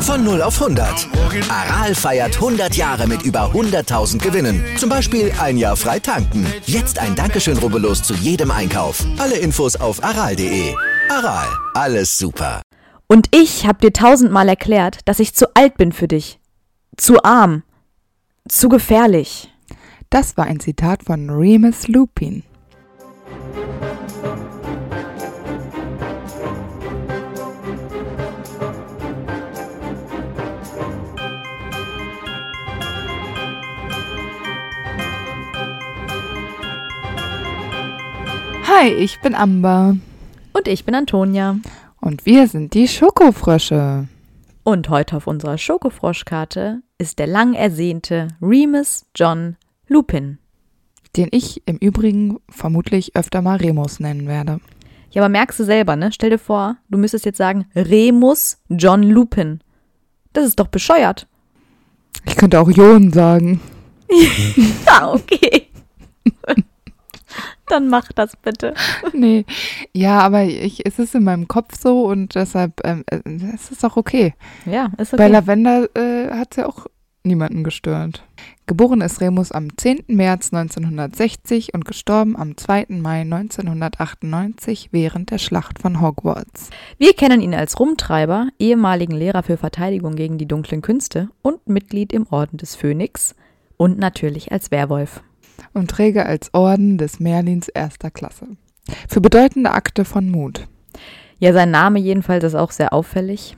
Von 0 auf 100. Aral feiert 100 Jahre mit über 100.000 Gewinnen. Zum Beispiel ein Jahr frei tanken. Jetzt ein Dankeschön, rubbellos zu jedem Einkauf. Alle Infos auf aral.de. Aral, alles super. Und ich hab dir tausendmal erklärt, dass ich zu alt bin für dich. Zu arm. Zu gefährlich. Das war ein Zitat von Remus Lupin. Hi, ich bin Amber Und ich bin Antonia. und wir sind die Schokofrösche. Und heute auf unserer Schokofroschkarte ist der lang ersehnte Remus John Lupin. Den ich im Übrigen vermutlich öfter mal Remus nennen werde. Ja, aber merkst du selber, ne? Stell dir vor, du müsstest jetzt sagen Remus John Lupin. Das ist doch bescheuert. Ich könnte auch Jon sagen. Ah, okay. Dann mach das bitte. Nee. Ja, aber ich, es ist in meinem Kopf so und deshalb ähm, äh, es ist auch okay. Ja, ist Bei okay. Lavender äh, hat es ja auch niemanden gestört. Geboren ist Remus am 10. März 1960 und gestorben am 2. Mai 1998 während der Schlacht von Hogwarts. Wir kennen ihn als Rumtreiber, ehemaligen Lehrer für Verteidigung gegen die dunklen Künste und Mitglied im Orden des Phönix und natürlich als Werwolf. und Träger als Orden des Merlins erster Klasse. Für bedeutende Akte von Mut. Ja, sein Name jedenfalls ist auch sehr auffällig.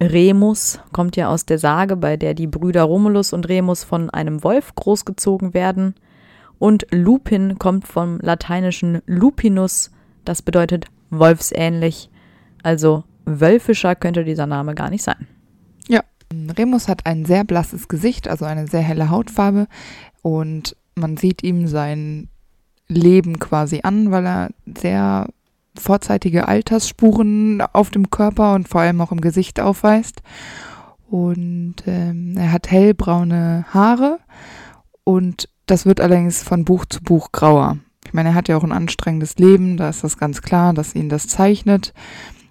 Remus kommt ja aus der Sage, bei der die Brüder Romulus und Remus von einem Wolf großgezogen werden. Und Lupin kommt vom lateinischen lupinus, das bedeutet wolfsähnlich. Also wölfischer könnte dieser Name gar nicht sein. Remus hat ein sehr blasses Gesicht, also eine sehr helle Hautfarbe und man sieht ihm sein Leben quasi an, weil er sehr vorzeitige Altersspuren auf dem Körper und vor allem auch im Gesicht aufweist. Und ähm, er hat hellbraune Haare und das wird allerdings von Buch zu Buch grauer. Ich meine, er hat ja auch ein anstrengendes Leben, da ist das ganz klar, dass ihn das zeichnet.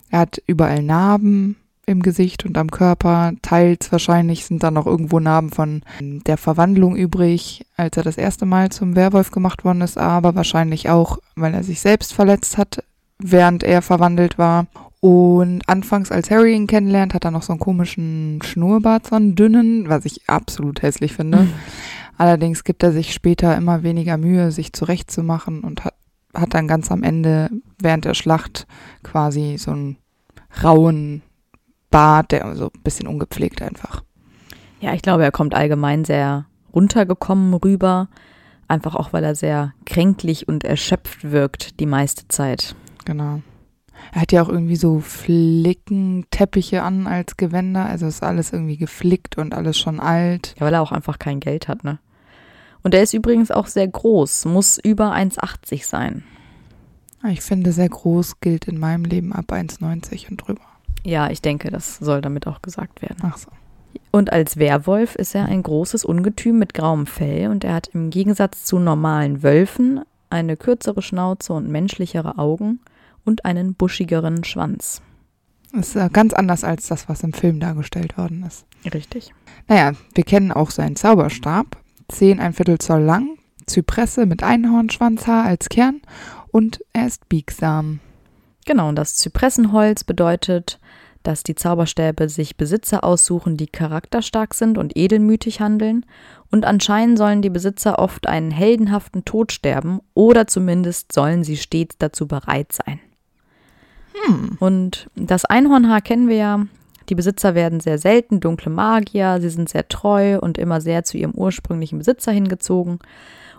Er hat überall Narben im Gesicht und am Körper. Teils wahrscheinlich sind dann noch irgendwo Narben von der Verwandlung übrig, als er das erste Mal zum Werwolf gemacht worden ist, aber wahrscheinlich auch, weil er sich selbst verletzt hat, während er verwandelt war. Und anfangs, als Harry ihn kennenlernt, hat er noch so einen komischen Schnurrbart, so einen dünnen, was ich absolut hässlich finde. Allerdings gibt er sich später immer weniger Mühe, sich zurechtzumachen und hat, hat dann ganz am Ende während der Schlacht quasi so einen rauen Bart, der so ein bisschen ungepflegt einfach. Ja, ich glaube, er kommt allgemein sehr runtergekommen rüber. Einfach auch, weil er sehr kränklich und erschöpft wirkt die meiste Zeit. Genau. Er hat ja auch irgendwie so Flickenteppiche an als Gewänder. Also ist alles irgendwie geflickt und alles schon alt. Ja, weil er auch einfach kein Geld hat, ne? Und er ist übrigens auch sehr groß, muss über 1,80 sein. Ah, Ich finde, sehr groß gilt in meinem Leben ab 1,90 und drüber. Ja, ich denke, das soll damit auch gesagt werden. Ach so. Und als Werwolf ist er ein großes Ungetüm mit grauem Fell und er hat im Gegensatz zu normalen Wölfen eine kürzere Schnauze und menschlichere Augen und einen buschigeren Schwanz. Das ist ganz anders als das, was im Film dargestellt worden ist. Richtig. Naja, wir kennen auch seinen Zauberstab. Zehn ein Viertel Zoll lang, Zypresse mit Einhornschwanzhaar als Kern und er ist biegsam. Genau, und das Zypressenholz bedeutet, dass die Zauberstäbe sich Besitzer aussuchen, die charakterstark sind und edelmütig handeln. Und anscheinend sollen die Besitzer oft einen heldenhaften Tod sterben oder zumindest sollen sie stets dazu bereit sein. Und das Einhornhaar kennen wir ja. Die Besitzer werden sehr selten dunkle Magier, sie sind sehr treu und immer sehr zu ihrem ursprünglichen Besitzer hingezogen.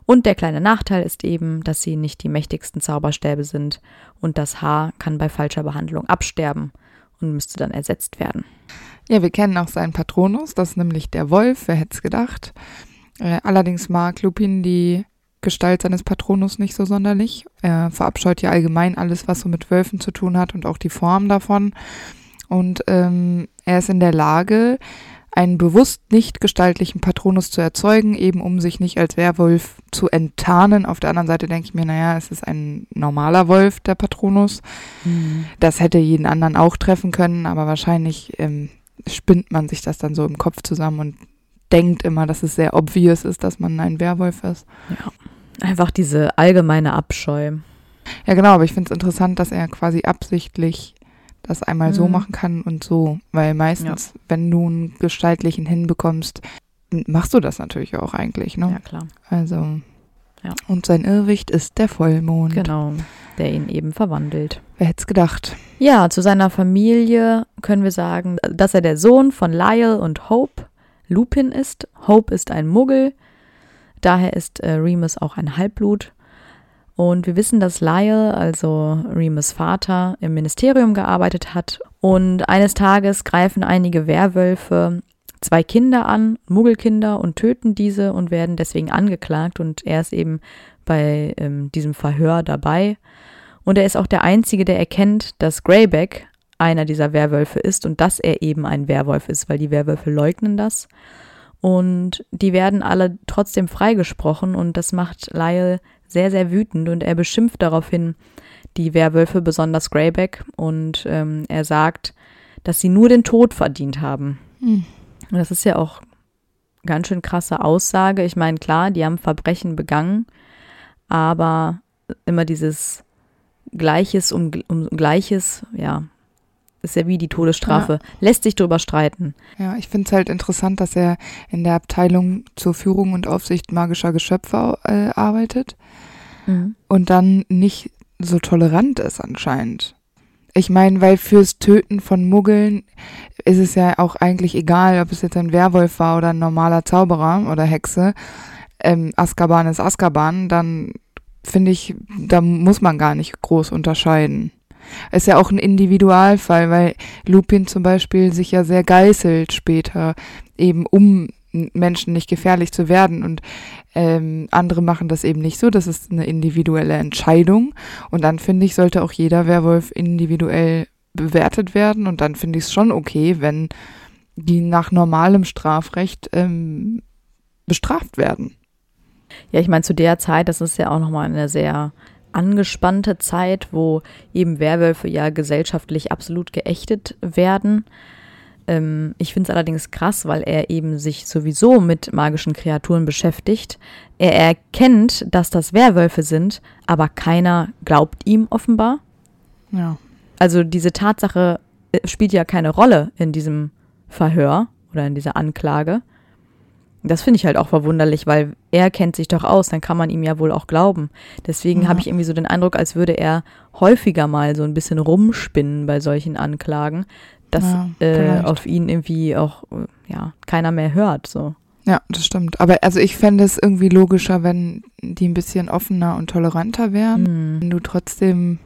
Und der kleine Nachteil ist eben, dass sie nicht die mächtigsten Zauberstäbe sind und das Haar kann bei falscher Behandlung absterben und müsste dann ersetzt werden. Ja, wir kennen auch seinen Patronus, das ist nämlich der Wolf, wer hätte es gedacht. Äh, allerdings mag Lupin die Gestalt seines Patronus nicht so sonderlich. Er verabscheut ja allgemein alles, was so mit Wölfen zu tun hat und auch die Form davon. Und ähm, er ist in der Lage, einen bewusst nicht gestaltlichen Patronus zu erzeugen, eben um sich nicht als Werwolf zu enttarnen. Auf der anderen Seite denke ich mir, naja, es ist ein normaler Wolf, der Patronus. Mhm. Das hätte jeden anderen auch treffen können, aber wahrscheinlich ähm, spinnt man sich das dann so im Kopf zusammen und denkt immer, dass es sehr obvious ist, dass man ein Werwolf ist. Ja, einfach diese allgemeine Abscheu. Ja, genau, aber ich finde es interessant, dass er quasi absichtlich das einmal mhm. so machen kann und so, weil meistens, ja. wenn du einen gestaltlichen hinbekommst, machst du das natürlich auch eigentlich, ne? Ja, klar. Also, ja. Und sein Irrwicht ist der Vollmond. Genau, der ihn eben verwandelt. Wer hätte es gedacht? Ja, zu seiner Familie können wir sagen, dass er der Sohn von Lyle und Hope Lupin ist. Hope ist ein Muggel, daher ist äh, Remus auch ein Halbblut. Und wir wissen, dass Lyle, also Remus Vater, im Ministerium gearbeitet hat. Und eines Tages greifen einige Werwölfe zwei Kinder an, Muggelkinder, und töten diese und werden deswegen angeklagt. Und er ist eben bei ähm, diesem Verhör dabei. Und er ist auch der Einzige, der erkennt, dass Greyback einer dieser Werwölfe ist und dass er eben ein Werwolf ist, weil die Werwölfe leugnen das. Und die werden alle trotzdem freigesprochen und das macht Lyle sehr, sehr wütend und er beschimpft daraufhin die Werwölfe, besonders Greyback, und ähm, er sagt, dass sie nur den Tod verdient haben. Mhm. Und das ist ja auch ganz schön krasse Aussage. Ich meine, klar, die haben Verbrechen begangen, aber immer dieses Gleiches um, um Gleiches, ja, ist ja wie die Todesstrafe. Ja. Lässt sich darüber streiten. Ja, ich finde es halt interessant, dass er in der Abteilung zur Führung und Aufsicht magischer Geschöpfe äh, arbeitet mhm. und dann nicht so tolerant ist anscheinend. Ich meine, weil fürs Töten von Muggeln ist es ja auch eigentlich egal, ob es jetzt ein Werwolf war oder ein normaler Zauberer oder Hexe. Ähm, Azkaban ist Azkaban, dann finde ich, da muss man gar nicht groß unterscheiden. Ist ja auch ein Individualfall, weil Lupin zum Beispiel sich ja sehr geißelt später, eben um Menschen nicht gefährlich zu werden. Und ähm, andere machen das eben nicht so. Das ist eine individuelle Entscheidung. Und dann finde ich, sollte auch jeder Werwolf individuell bewertet werden. Und dann finde ich es schon okay, wenn die nach normalem Strafrecht ähm, bestraft werden. Ja, ich meine, zu der Zeit, das ist ja auch nochmal eine sehr angespannte Zeit, wo eben Werwölfe ja gesellschaftlich absolut geächtet werden. Ähm, ich finde es allerdings krass, weil er eben sich sowieso mit magischen Kreaturen beschäftigt. Er erkennt, dass das Werwölfe sind, aber keiner glaubt ihm offenbar. Ja. Also diese Tatsache äh, spielt ja keine Rolle in diesem Verhör oder in dieser Anklage. Das finde ich halt auch verwunderlich, weil er kennt sich doch aus, dann kann man ihm ja wohl auch glauben. Deswegen ja. habe ich irgendwie so den Eindruck, als würde er häufiger mal so ein bisschen rumspinnen bei solchen Anklagen, dass ja, äh, auf ihn irgendwie auch ja keiner mehr hört. So. Ja, das stimmt. Aber also ich fände es irgendwie logischer, wenn die ein bisschen offener und toleranter wären. Mhm. Wenn du trotzdem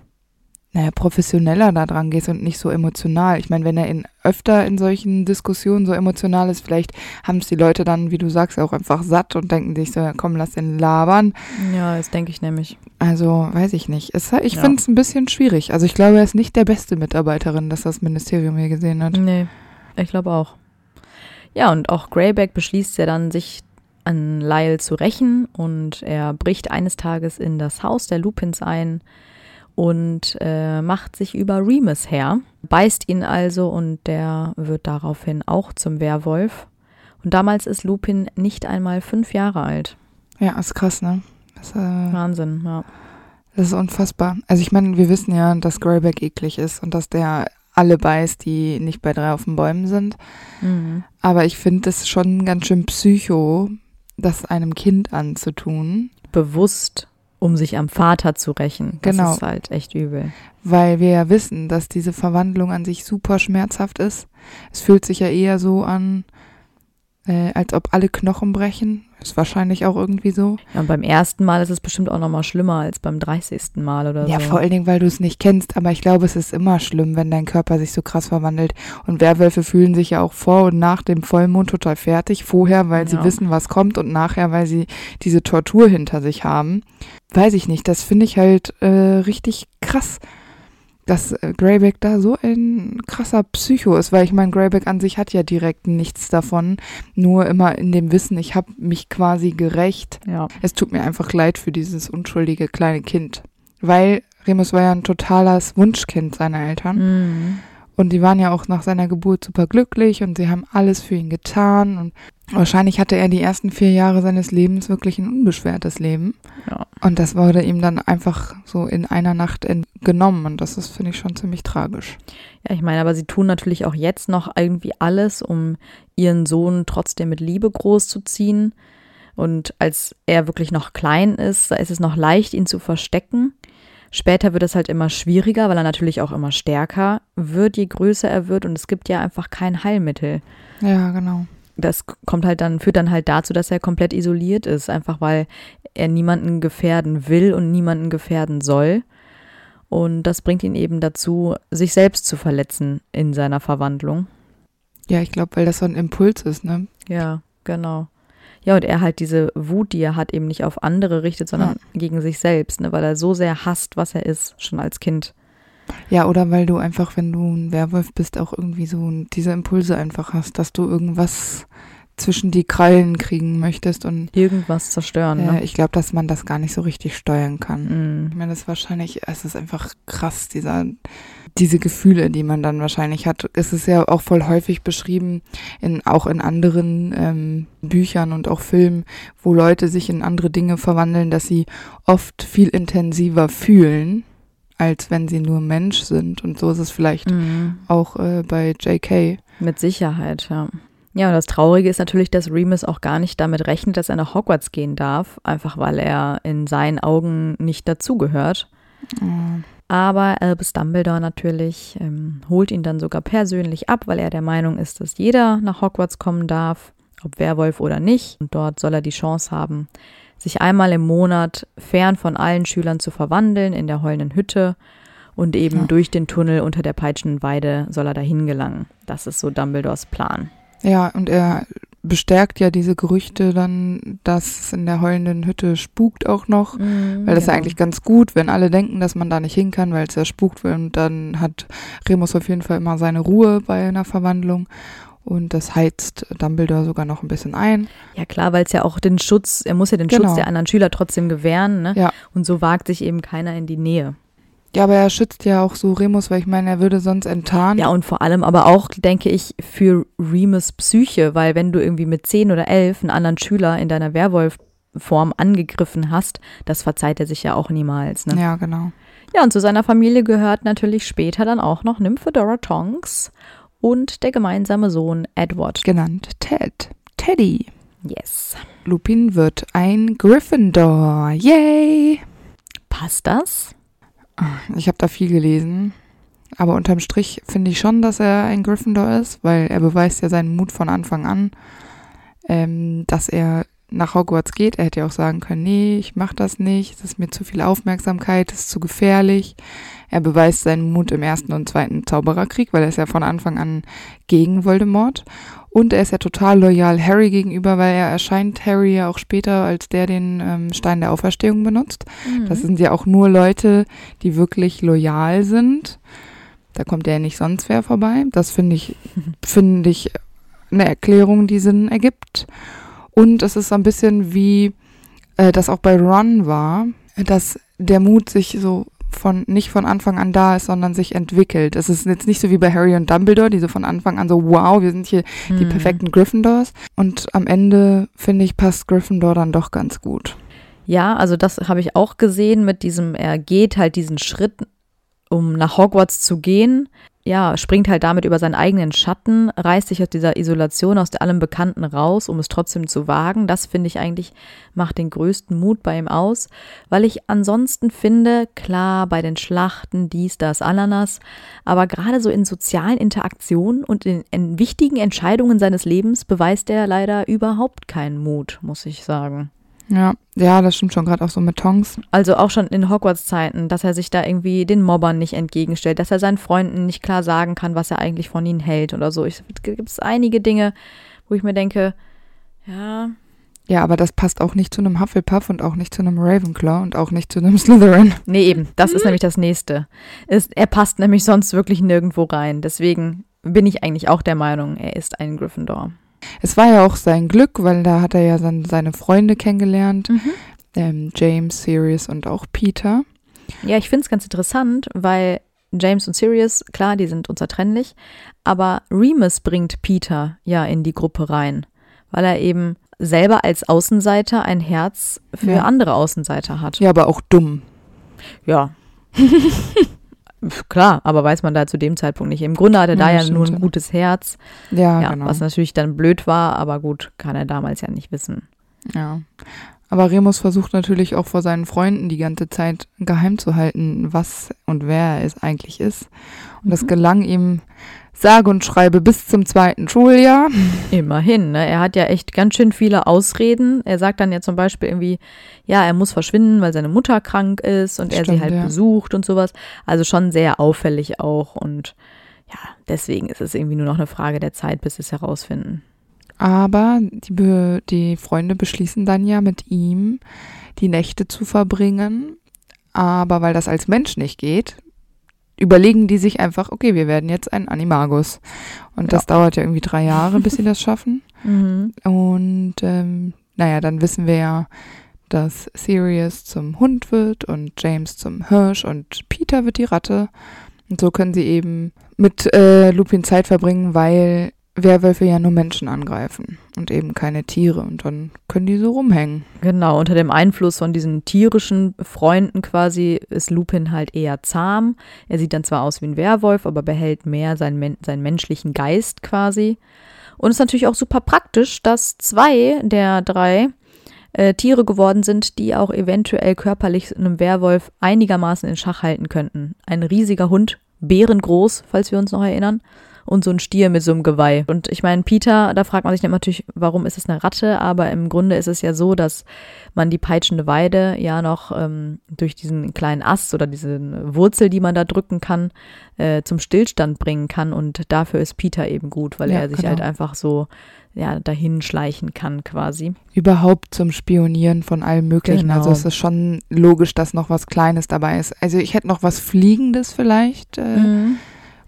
naja, professioneller da dran gehst und nicht so emotional. Ich meine, wenn er in, öfter in solchen Diskussionen so emotional ist, vielleicht haben es die Leute dann, wie du sagst, auch einfach satt und denken sich so, komm, lass den labern. Ja, das denke ich nämlich. Also, weiß ich nicht. Es, ich ja. finde es ein bisschen schwierig. Also ich glaube, er ist nicht der beste Mitarbeiterin, das das Ministerium hier gesehen hat. Nee, ich glaube auch. Ja, und auch Greyback beschließt ja dann, sich an Lyle zu rächen und er bricht eines Tages in das Haus der Lupins ein, und äh, macht sich über Remus her, beißt ihn also und der wird daraufhin auch zum Werwolf. Und damals ist Lupin nicht einmal fünf Jahre alt. Ja, ist krass, ne? Das, äh, Wahnsinn, ja. Das ist unfassbar. Also ich meine, wir wissen ja, dass Greyback eklig ist und dass der alle beißt, die nicht bei drei auf den Bäumen sind. Mhm. Aber ich finde es schon ganz schön psycho, das einem Kind anzutun. Bewusst um sich am Vater zu rächen. Das genau. ist halt echt übel. Weil wir ja wissen, dass diese Verwandlung an sich super schmerzhaft ist. Es fühlt sich ja eher so an, äh, als ob alle Knochen brechen. Ist wahrscheinlich auch irgendwie so. Ja, und beim ersten Mal ist es bestimmt auch nochmal schlimmer als beim 30. Mal oder ja, so. Ja, vor allen Dingen, weil du es nicht kennst. Aber ich glaube, es ist immer schlimm, wenn dein Körper sich so krass verwandelt. Und Werwölfe fühlen sich ja auch vor und nach dem Vollmond total fertig. Vorher, weil ja. sie wissen, was kommt und nachher, weil sie diese Tortur hinter sich haben. Weiß ich nicht. Das finde ich halt äh, richtig krass dass äh, Greyback da so ein krasser Psycho ist, weil ich meine, Greyback an sich hat ja direkt nichts davon, nur immer in dem Wissen, ich habe mich quasi gerecht. Ja. Es tut mir einfach leid für dieses unschuldige kleine Kind, weil Remus war ja ein totales Wunschkind seiner Eltern. Mhm. Und die waren ja auch nach seiner Geburt super glücklich und sie haben alles für ihn getan. Und wahrscheinlich hatte er die ersten vier Jahre seines Lebens wirklich ein unbeschwertes Leben. Ja. Und das wurde ihm dann einfach so in einer Nacht genommen. Und das ist, finde ich, schon ziemlich tragisch. Ja, ich meine, aber sie tun natürlich auch jetzt noch irgendwie alles, um ihren Sohn trotzdem mit Liebe großzuziehen. Und als er wirklich noch klein ist, da ist es noch leicht, ihn zu verstecken. Später wird es halt immer schwieriger, weil er natürlich auch immer stärker wird, je größer er wird. Und es gibt ja einfach kein Heilmittel. Ja, genau. Das kommt halt dann, führt dann halt dazu, dass er komplett isoliert ist, einfach weil er niemanden gefährden will und niemanden gefährden soll. Und das bringt ihn eben dazu, sich selbst zu verletzen in seiner Verwandlung. Ja, ich glaube, weil das so ein Impuls ist, ne? Ja, genau. Ja, und er halt diese Wut, die er hat, eben nicht auf andere richtet, sondern Ja. gegen sich selbst, ne, weil er so sehr hasst, was er ist, schon als Kind. Ja, oder weil du einfach, wenn du ein Werwolf bist, auch irgendwie so diese Impulse einfach hast, dass du irgendwas zwischen die Krallen kriegen möchtest. Und Irgendwas zerstören, äh, ne? ich glaube, dass man das gar nicht so richtig steuern kann. Mm. Ich meine, das ist wahrscheinlich, es ist einfach krass, dieser, diese Gefühle, die man dann wahrscheinlich hat. Es ist ja auch voll häufig beschrieben, in, auch in anderen ähm, Büchern und auch Filmen, wo Leute sich in andere Dinge verwandeln, dass sie oft viel intensiver fühlen, als wenn sie nur Mensch sind. Und so ist es vielleicht Mm. auch äh, bei JK. Mit Sicherheit, ja. Ja, und das Traurige ist natürlich, dass Remus auch gar nicht damit rechnet, dass er nach Hogwarts gehen darf, einfach weil er in seinen Augen nicht dazugehört. Mm. Aber Albus Dumbledore natürlich ähm, holt ihn dann sogar persönlich ab, weil er der Meinung ist, dass jeder nach Hogwarts kommen darf, ob Werwolf oder nicht. Und dort soll er die Chance haben, sich einmal im Monat fern von allen Schülern zu verwandeln in der heulenden Hütte. Und eben Ja. durch den Tunnel unter der peitschenden Weide soll er dahin gelangen. Das ist so Dumbledores Plan. Ja, und er bestärkt ja diese Gerüchte dann, dass es in der heulenden Hütte spukt auch noch. Weil das ist ja eigentlich ganz gut, wenn alle denken, dass man da nicht hin kann, weil es ja spukt will. Und dann hat Remus auf jeden Fall immer seine Ruhe bei einer Verwandlung. Und das heizt Dumbledore sogar noch ein bisschen ein. Ja klar, weil es ja auch den Schutz, er muss ja den Genau. Schutz der anderen Schüler trotzdem gewähren, ne? Ja. Und so wagt sich eben keiner in die Nähe. Ja, aber er schützt ja auch so Remus, weil ich meine, er würde sonst enttarnt. Ja, und vor allem aber auch, denke ich, für Remus Psyche, weil wenn du irgendwie mit zehn oder elf einen anderen Schüler in deiner Werwolf-Form angegriffen hast, das verzeiht er sich ja auch niemals. Ne? ja, genau. Ja, und zu seiner Familie gehört natürlich später dann auch noch Nymphedora Tonks und der gemeinsame Sohn Edward. Genannt Ted. Teddy. Yes. Lupin wird ein Gryffindor. Yay! Passt das? Ich habe da viel gelesen. Aber unterm Strich finde ich schon, dass er ein Gryffindor ist, weil er beweist ja seinen Mut von Anfang an, ähm, dass er nach Hogwarts geht. Er hätte ja auch sagen können, nee, ich mach das nicht, das ist mir zu viel Aufmerksamkeit, das ist zu gefährlich. Er beweist seinen Mut im ersten und zweiten Zaubererkrieg, weil er ist ja von Anfang an gegen Voldemort. Und er ist ja total loyal Harry gegenüber, weil er erscheint Harry ja auch später als der den ähm, Stein der Auferstehung benutzt. Das sind ja auch nur Leute, die wirklich loyal sind. Da kommt ja nicht sonst wer vorbei. Das finde ich, finde ich eine Erklärung, die Sinn ergibt. Und es ist so ein bisschen wie äh, das auch bei Ron war, dass der Mut sich so von nicht von Anfang an da ist, sondern sich entwickelt. Es ist jetzt nicht so wie bei Harry und Dumbledore, die so von Anfang an so, wow, wir sind hier die Mhm. perfekten Gryffindors. Und am Ende, finde ich, passt Gryffindor dann doch ganz gut. Ja, also das habe ich auch gesehen mit diesem, er geht halt diesen Schritt, um nach Hogwarts zu gehen. Ja, springt halt damit über seinen eigenen Schatten, reißt sich aus dieser Isolation, aus allem Bekannten raus, um es trotzdem zu wagen. Das finde ich eigentlich, macht den größten Mut bei ihm aus, weil ich ansonsten finde, klar, bei den Schlachten, dies, das, Ananas, aber gerade so in sozialen Interaktionen und in, in wichtigen Entscheidungen seines Lebens beweist er leider überhaupt keinen Mut, muss ich sagen. Ja, ja, das stimmt schon, gerade auch so mit Tongs. Also auch schon in Hogwarts-Zeiten, dass er sich da irgendwie den Mobbern nicht entgegenstellt, dass er seinen Freunden nicht klar sagen kann, was er eigentlich von ihnen hält oder so. Es gibt einige Dinge, wo ich mir denke, ja, Ja, aber das passt auch nicht zu einem Hufflepuff und auch nicht zu einem Ravenclaw und auch nicht zu einem Slytherin. Nee, eben. Das ist nämlich das nächste. Ist, er passt nämlich sonst wirklich nirgendwo rein. Deswegen bin ich eigentlich auch der Meinung, er ist ein Gryffindor. Es war ja auch sein Glück, weil da hat er ja dann seine Freunde kennengelernt. Ähm, James, Sirius und auch Peter. Ja, ich finde es ganz interessant, weil James und Sirius, klar, die sind unzertrennlich, aber Remus bringt Peter ja in die Gruppe rein, weil er eben selber als Außenseiter ein Herz für Ja. andere Außenseiter hat. Ja, aber auch dumm. Ja. Klar, aber weiß man da zu dem Zeitpunkt nicht. Im Grunde hatte er da Ja, ja nur ein gutes Herz, Ja, ja, genau. was natürlich dann blöd war, aber gut, kann er damals ja nicht wissen. Ja. Aber Remus versucht natürlich auch vor seinen Freunden die ganze Zeit geheim zu halten, was und wer er es eigentlich ist. Und das Mhm. gelang ihm sage und schreibe bis zum zweiten Schuljahr. Immerhin, ne? Er hat ja echt ganz schön viele Ausreden. Er sagt dann ja zum Beispiel irgendwie, ja, er muss verschwinden, weil seine Mutter krank ist und er sie halt ja. besucht und sowas. Also schon sehr auffällig auch. Und ja, deswegen ist es irgendwie nur noch eine Frage der Zeit, bis sie es herausfinden. Aber die, Be die Freunde beschließen dann ja mit ihm, die Nächte zu verbringen. Aber weil das als Mensch nicht geht, überlegen die sich einfach, okay, wir werden jetzt ein Animagus. Und das dauert ja irgendwie drei Jahre, bis sie das schaffen. Mhm. Und ähm, naja, dann wissen wir ja, dass Sirius zum Hund wird und James zum Hirsch und Peter wird die Ratte. Und so können sie eben mit äh, Lupin Zeit verbringen, weil Werwölfe ja nur Menschen angreifen und eben keine Tiere. Und dann können die so rumhängen. Genau, unter dem Einfluss von diesen tierischen Freunden quasi ist Lupin halt eher zahm. Er sieht dann zwar aus wie ein Werwolf, aber behält mehr seinen, seinen menschlichen Geist quasi. Und es ist natürlich auch super praktisch, dass zwei der drei äh, Tiere geworden sind, die auch eventuell körperlich einem Werwolf einigermaßen in Schach halten könnten. Ein riesiger Hund, bärengroß, falls wir uns noch erinnern, und so ein Stier mit so einem Geweih. Und ich meine, Peter, da fragt man sich natürlich, warum ist es eine Ratte? Aber im Grunde ist es ja so, dass man die peitschende Weide ja noch ähm, durch diesen kleinen Ast oder diese Wurzel, die man da drücken kann, äh, zum Stillstand bringen kann. Und dafür ist Peter eben gut, weil Ja, er sich genau. halt einfach so ja, dahin schleichen kann quasi. Überhaupt zum Spionieren von allem Möglichen. Genau. Also es ist schon logisch, dass noch was Kleines dabei ist. Also ich hätte noch was Fliegendes vielleicht äh,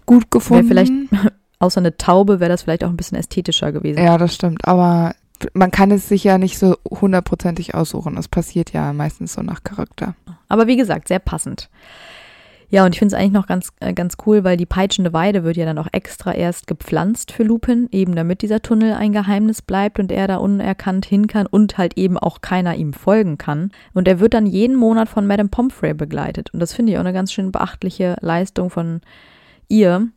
gut gefunden. vielleicht- Außer eine Taube wäre das vielleicht auch ein bisschen ästhetischer gewesen. Ja, das stimmt. Aber man kann es sich ja nicht so hundertprozentig aussuchen. Es passiert ja meistens so nach Charakter. Aber wie gesagt, sehr passend. Ja, und ich finde es eigentlich noch ganz, äh, ganz cool, weil die peitschende Weide wird ja dann auch extra erst gepflanzt für Lupin, eben damit dieser Tunnel ein Geheimnis bleibt und er da unerkannt hin kann und halt eben auch keiner ihm folgen kann. Und er wird dann jeden Monat von Madame Pomfrey begleitet. Und das finde ich auch eine ganz schön beachtliche Leistung von ihr,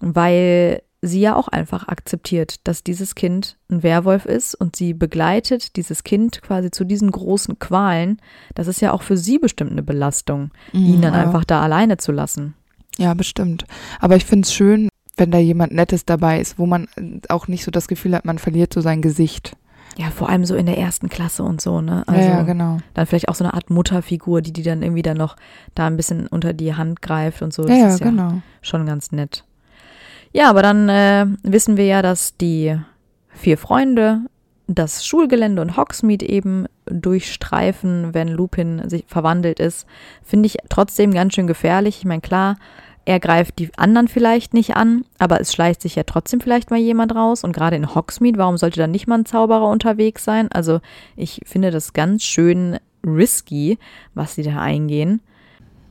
weil sie ja auch einfach akzeptiert, dass dieses Kind ein Werwolf ist und sie begleitet dieses Kind quasi zu diesen großen Qualen. Das ist ja auch für sie bestimmt eine Belastung, ihn dann ja. einfach da alleine zu lassen. Ja, bestimmt. Aber ich finde es schön, wenn da jemand Nettes dabei ist, wo man auch nicht so das Gefühl hat, man verliert so sein Gesicht. Ja, vor allem so in der ersten Klasse und so, ne? Also ja, ja, genau. dann vielleicht auch so eine Art Mutterfigur, die die dann irgendwie dann noch da ein bisschen unter die Hand greift und so. Ja, Das ja, ist ja genau. schon ganz nett. Ja, aber dann äh, wissen wir ja, dass die vier Freunde das Schulgelände und Hogsmeade eben durchstreifen, wenn Lupin sich verwandelt ist. Finde ich trotzdem ganz schön gefährlich. Ich meine, klar, er greift die anderen vielleicht nicht an, aber es schleicht sich ja trotzdem vielleicht mal jemand raus. Und gerade in Hogsmeade, warum sollte da nicht mal ein Zauberer unterwegs sein? Also ich finde das ganz schön risky, was sie da eingehen.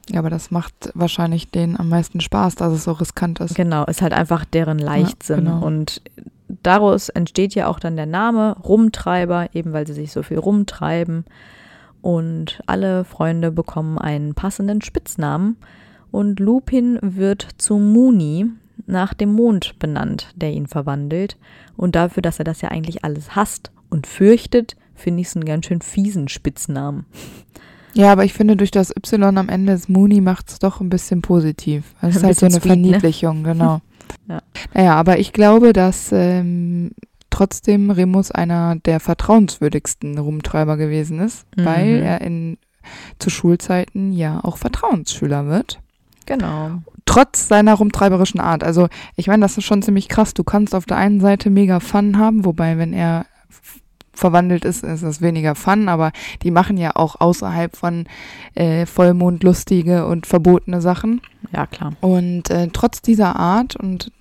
Ja, aber das macht wahrscheinlich denen am meisten Spaß, dass es so riskant ist. Genau, ist halt einfach deren Leichtsinn. genau. Und daraus entsteht ja auch dann der Name Rumtreiber, eben weil sie sich so viel rumtreiben. Und alle Freunde bekommen einen passenden Spitznamen. Und Lupin wird zu Muni nach dem Mond benannt, der ihn verwandelt. Und dafür, dass er das ja eigentlich alles hasst und fürchtet, finde ich es einen ganz schön fiesen Spitznamen. Ja, aber ich finde, durch das Y am Ende des Mooney macht es doch ein bisschen positiv. Es ist halt so eine sweet, ne? Verniedlichung, genau. Ja. Naja, aber ich glaube, dass ähm, trotzdem Remus einer der vertrauenswürdigsten Rumtreiber gewesen ist, Mhm. weil er in zu Schulzeiten ja auch Vertrauensschüler wird. Genau. Trotz seiner rumtreiberischen Art. Also, ich meine, das ist schon ziemlich krass. Du kannst auf der einen Seite mega Fun haben, wobei, wenn er verwandelt ist, ist es weniger Fun, aber die machen ja auch außerhalb von äh, Vollmond lustige und verbotene Sachen. Ja, klar. Und äh, trotz dieser Art und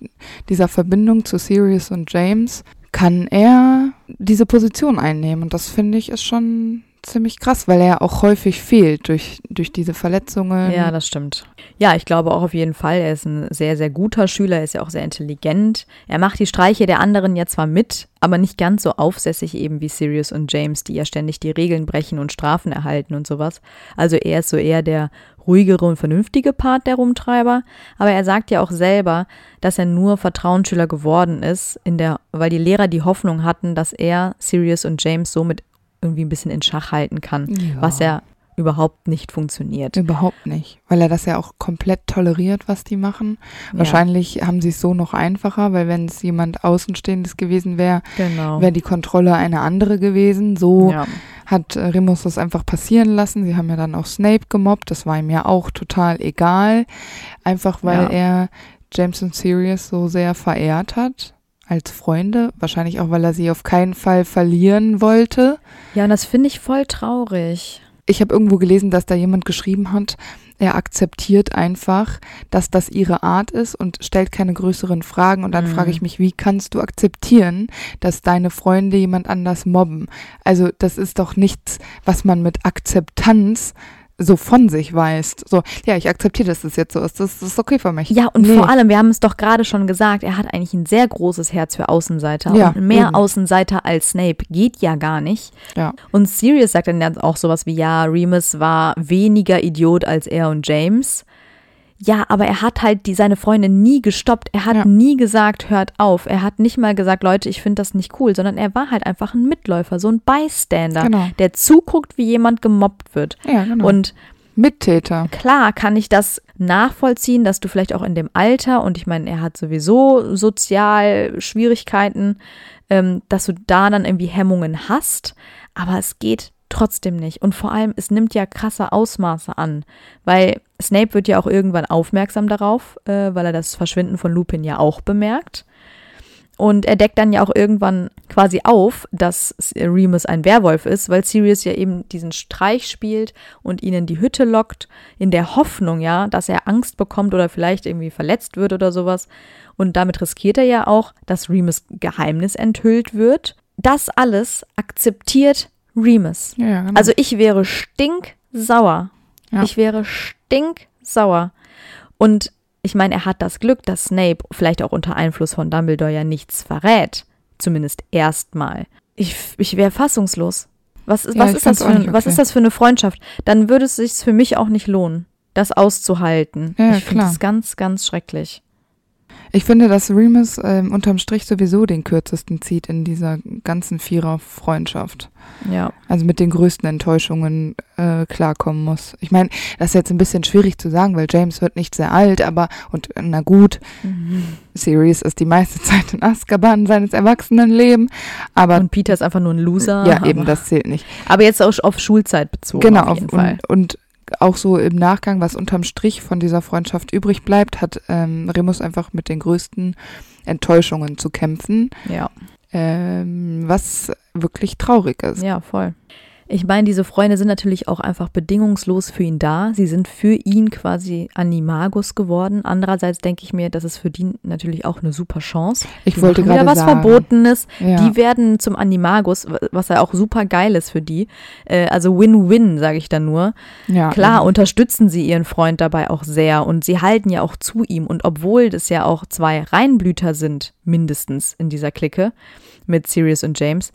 dieser Verbindung zu Sirius und James kann er diese Position einnehmen. Und das finde ich ist schon ziemlich krass, weil er auch häufig fehlt durch, durch diese Verletzungen. Ja, das stimmt. Ja, ich glaube auch auf jeden Fall, er ist ein sehr, sehr guter Schüler, er ist ja auch sehr intelligent. Er macht die Streiche der anderen ja zwar mit, aber nicht ganz so aufsässig eben wie Sirius und James, die ja ständig die Regeln brechen und Strafen erhalten und sowas. Also er ist so eher der ruhigere und vernünftige Part der Rumtreiber, aber er sagt ja auch selber, dass er nur Vertrauensschüler geworden ist, in der, weil die Lehrer die Hoffnung hatten, dass er Sirius und James somit irgendwie ein bisschen in Schach halten kann, Ja. was ja überhaupt nicht funktioniert. Überhaupt nicht, weil er das ja auch komplett toleriert, was die machen. Ja. Wahrscheinlich haben sie es so noch einfacher, weil wenn es jemand Außenstehendes gewesen wäre, Genau. wäre die Kontrolle eine andere gewesen. So ja. hat äh, Remus das einfach passieren lassen. Sie haben ja dann auch Snape gemobbt, das war ihm ja auch total egal. Einfach weil Ja. er James und Sirius so sehr verehrt hat als Freunde. Wahrscheinlich auch, weil er sie auf keinen Fall verlieren wollte. ja, und das finde ich voll traurig. Ich habe irgendwo gelesen, dass da jemand geschrieben hat, er akzeptiert einfach, dass das ihre Art ist und stellt keine größeren Fragen. Und dann Mhm. frage ich mich, wie kannst du akzeptieren, dass deine Freunde jemand anders mobben? Also das ist doch nichts, was man mit Akzeptanz so von sich weist. So, ja, ich akzeptiere, dass das jetzt so ist. Das, das ist okay für mich. Ja, und Nee. vor allem, wir haben es doch gerade schon gesagt, er hat eigentlich ein sehr großes Herz für Außenseiter. Ja, und mehr eben. Außenseiter als Snape geht ja gar nicht. Ja. Und Sirius sagt dann auch sowas wie, ja, Remus war weniger Idiot als er und James. Ja, aber er hat halt die, seine Freunde nie gestoppt. Er hat Ja. nie gesagt, hört auf. Er hat nicht mal gesagt, Leute, ich finde das nicht cool, sondern er war halt einfach ein Mitläufer, so ein Bystander, Genau. der zuguckt, wie jemand gemobbt wird. Ja, genau. Und Mittäter. klar kann ich das nachvollziehen, dass du vielleicht auch in dem Alter, und ich meine, er hat sowieso sozial Schwierigkeiten, ähm, dass du da dann irgendwie Hemmungen hast, aber es geht trotzdem nicht. Und vor allem, es nimmt ja krasse Ausmaße an, weil Snape wird ja auch irgendwann aufmerksam darauf, äh, weil er das Verschwinden von Lupin ja auch bemerkt. Und er deckt dann ja auch irgendwann quasi auf, dass Remus ein Werwolf ist, weil Sirius ja eben diesen Streich spielt und ihn in die Hütte lockt, in der Hoffnung ja, dass er Angst bekommt oder vielleicht irgendwie verletzt wird oder sowas. Und damit riskiert er ja auch, dass Remus Geheimnis enthüllt wird. Das alles akzeptiert Remus. Ja, genau. Also ich wäre stinksauer. Ja. Ich wäre stinksauer. Und ich meine, er hat das Glück, dass Snape vielleicht auch unter Einfluss von Dumbledore ja nichts verrät. Zumindest erstmal. Ich, ich wäre fassungslos. Was, ist- Ja, was, ist das für, nicht was okay. ist das für eine Freundschaft? Dann würde es sich für mich auch nicht lohnen, das auszuhalten. Ja, ich finde das ganz, ganz schrecklich. Ich finde, dass Remus ähm, unterm Strich sowieso den kürzesten zieht in dieser ganzen Vierer-Freundschaft. Ja. Also mit den größten Enttäuschungen äh, klarkommen muss. Ich meine, das ist jetzt ein bisschen schwierig zu sagen, weil James wird nicht sehr alt, aber und na gut, Sirius ist die meiste Zeit in Azkaban seines Erwachsenenlebens, aber Und Peter ist einfach nur ein Loser. ja, eben, das zählt nicht. aber jetzt auch auf Schulzeit bezogen. genau, auf jeden und, Fall. und auch so im Nachgang, was unterm Strich von dieser Freundschaft übrig bleibt, hat ähm, Remus einfach mit den größten Enttäuschungen zu kämpfen, Ja. ähm, was wirklich traurig ist. Ja, voll. Ich meine, diese Freunde sind natürlich auch einfach bedingungslos für ihn da. Sie sind für ihn quasi Animagus geworden. Andererseits denke ich mir, das ist für die natürlich auch eine super Chance. Ich Die wollte machen wieder gerade was sagen, Verbotenes. Ja. Die werden zum Animagus, was ja auch super geil ist für die. Äh, Also Win-Win, sage ich da nur. ja, Klar eben. unterstützen sie ihren Freund dabei auch sehr und sie halten ja auch zu ihm. Und obwohl das ja auch zwei Reinblüter sind, mindestens in dieser Clique mit Sirius und James,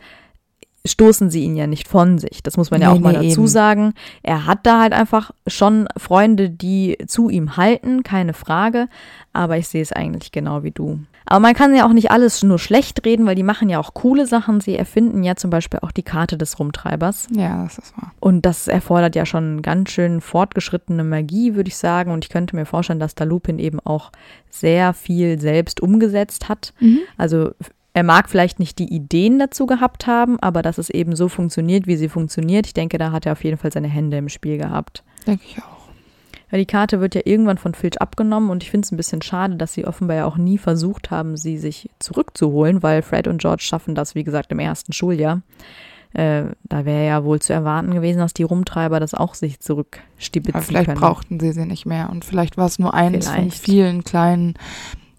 stoßen sie ihn ja nicht von sich. Das muss man ja Nee, auch mal nee, dazu eben. sagen. Er hat da halt einfach schon Freunde, die zu ihm halten, keine Frage. Aber ich sehe es eigentlich genau wie du. Aber man kann ja auch nicht alles nur schlecht reden, weil die machen ja auch coole Sachen. Sie erfinden ja zum Beispiel auch die Karte des Rumtreibers. Ja, das ist wahr. Und das erfordert ja schon ganz schön fortgeschrittene Magie, würde ich sagen. Und ich könnte mir vorstellen, dass da Lupin eben auch sehr viel selbst umgesetzt hat. Also er mag vielleicht nicht die Ideen dazu gehabt haben, aber dass es eben so funktioniert, wie sie funktioniert, ich denke, da hat er auf jeden Fall seine Hände im Spiel gehabt. Denke ich auch. Weil die Karte wird ja irgendwann von Filch abgenommen und ich finde es ein bisschen schade, dass sie offenbar ja auch nie versucht haben, sie sich zurückzuholen, weil Fred und George schaffen das, wie gesagt, im ersten Schuljahr. Äh, da wäre ja wohl zu erwarten gewesen, dass die Rumtreiber das auch sich zurückstibitzen Aber vielleicht können. brauchten sie sie nicht mehr. Und vielleicht war es nur von Vielleicht. vielen kleinen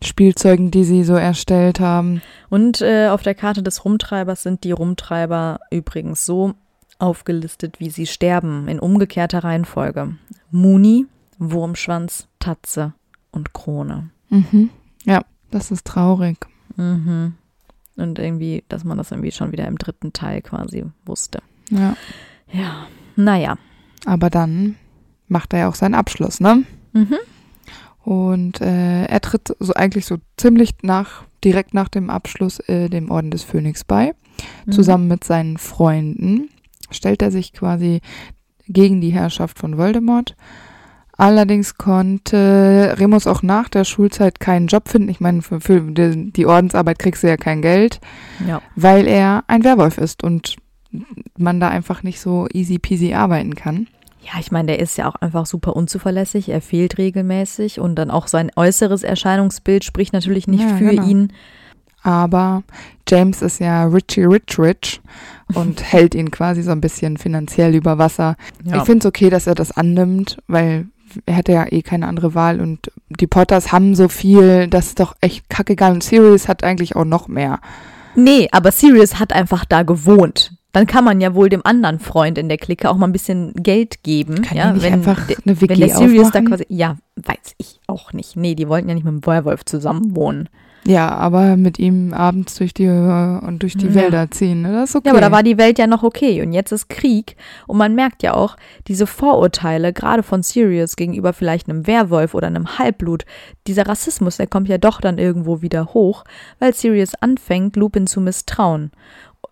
Spielzeugen, die sie so erstellt haben. Und äh, auf der Karte des Rumtreibers sind die Rumtreiber übrigens so aufgelistet, wie sie sterben, in umgekehrter Reihenfolge. Muni, Wurmschwanz, Tatze und Krone. Mhm. Ja, das ist traurig. Mhm. Und irgendwie, dass man das irgendwie schon wieder im dritten Teil quasi wusste. Ja. Ja, naja. Aber dann macht er ja auch seinen Abschluss, ne? Mhm. Und äh, er tritt so eigentlich so ziemlich nach, direkt nach dem Abschluss äh, dem Orden des Phönix bei. Mhm. Zusammen mit seinen Freunden stellt er sich quasi gegen die Herrschaft von Voldemort. Allerdings konnte Remus auch nach der Schulzeit keinen Job finden. Ich meine, für, für die, Ordensarbeit kriegst du ja kein Geld, Ja. weil er ein Werwolf ist und man da einfach nicht so easy peasy arbeiten kann. Ja, ich meine, der ist ja auch einfach super unzuverlässig. Er fehlt regelmäßig und dann auch sein äußeres Erscheinungsbild spricht natürlich nicht Ja, für genau. ihn. Aber James ist ja Richie Rich Rich und hält ihn quasi so ein bisschen finanziell über Wasser. Ja. Ich finde es okay, dass er das annimmt, weil er hätte ja eh keine andere Wahl und die Potters haben so viel, das ist doch echt kackegal. Und Sirius hat eigentlich auch noch mehr. Nee, aber Sirius hat einfach da gewohnt. Dann kann man ja wohl dem anderen Freund in der Clique auch mal ein bisschen Geld geben. Kann ja, wenn, einfach eine wenn WG der Sirius da quasi. Ja, weiß ich auch nicht. Nee, die wollten ja nicht mit dem Werwolf zusammen wohnen. Ja, aber mit ihm abends durch die äh, und durch die Ja. Wälder ziehen, ne? das ist okay. Ja, aber da war die Welt ja noch okay. Und jetzt ist Krieg. Und man merkt ja auch, diese Vorurteile, gerade von Sirius gegenüber vielleicht einem Werwolf oder einem Halbblut, dieser Rassismus, der kommt ja doch dann irgendwo wieder hoch, weil Sirius anfängt, Lupin zu misstrauen.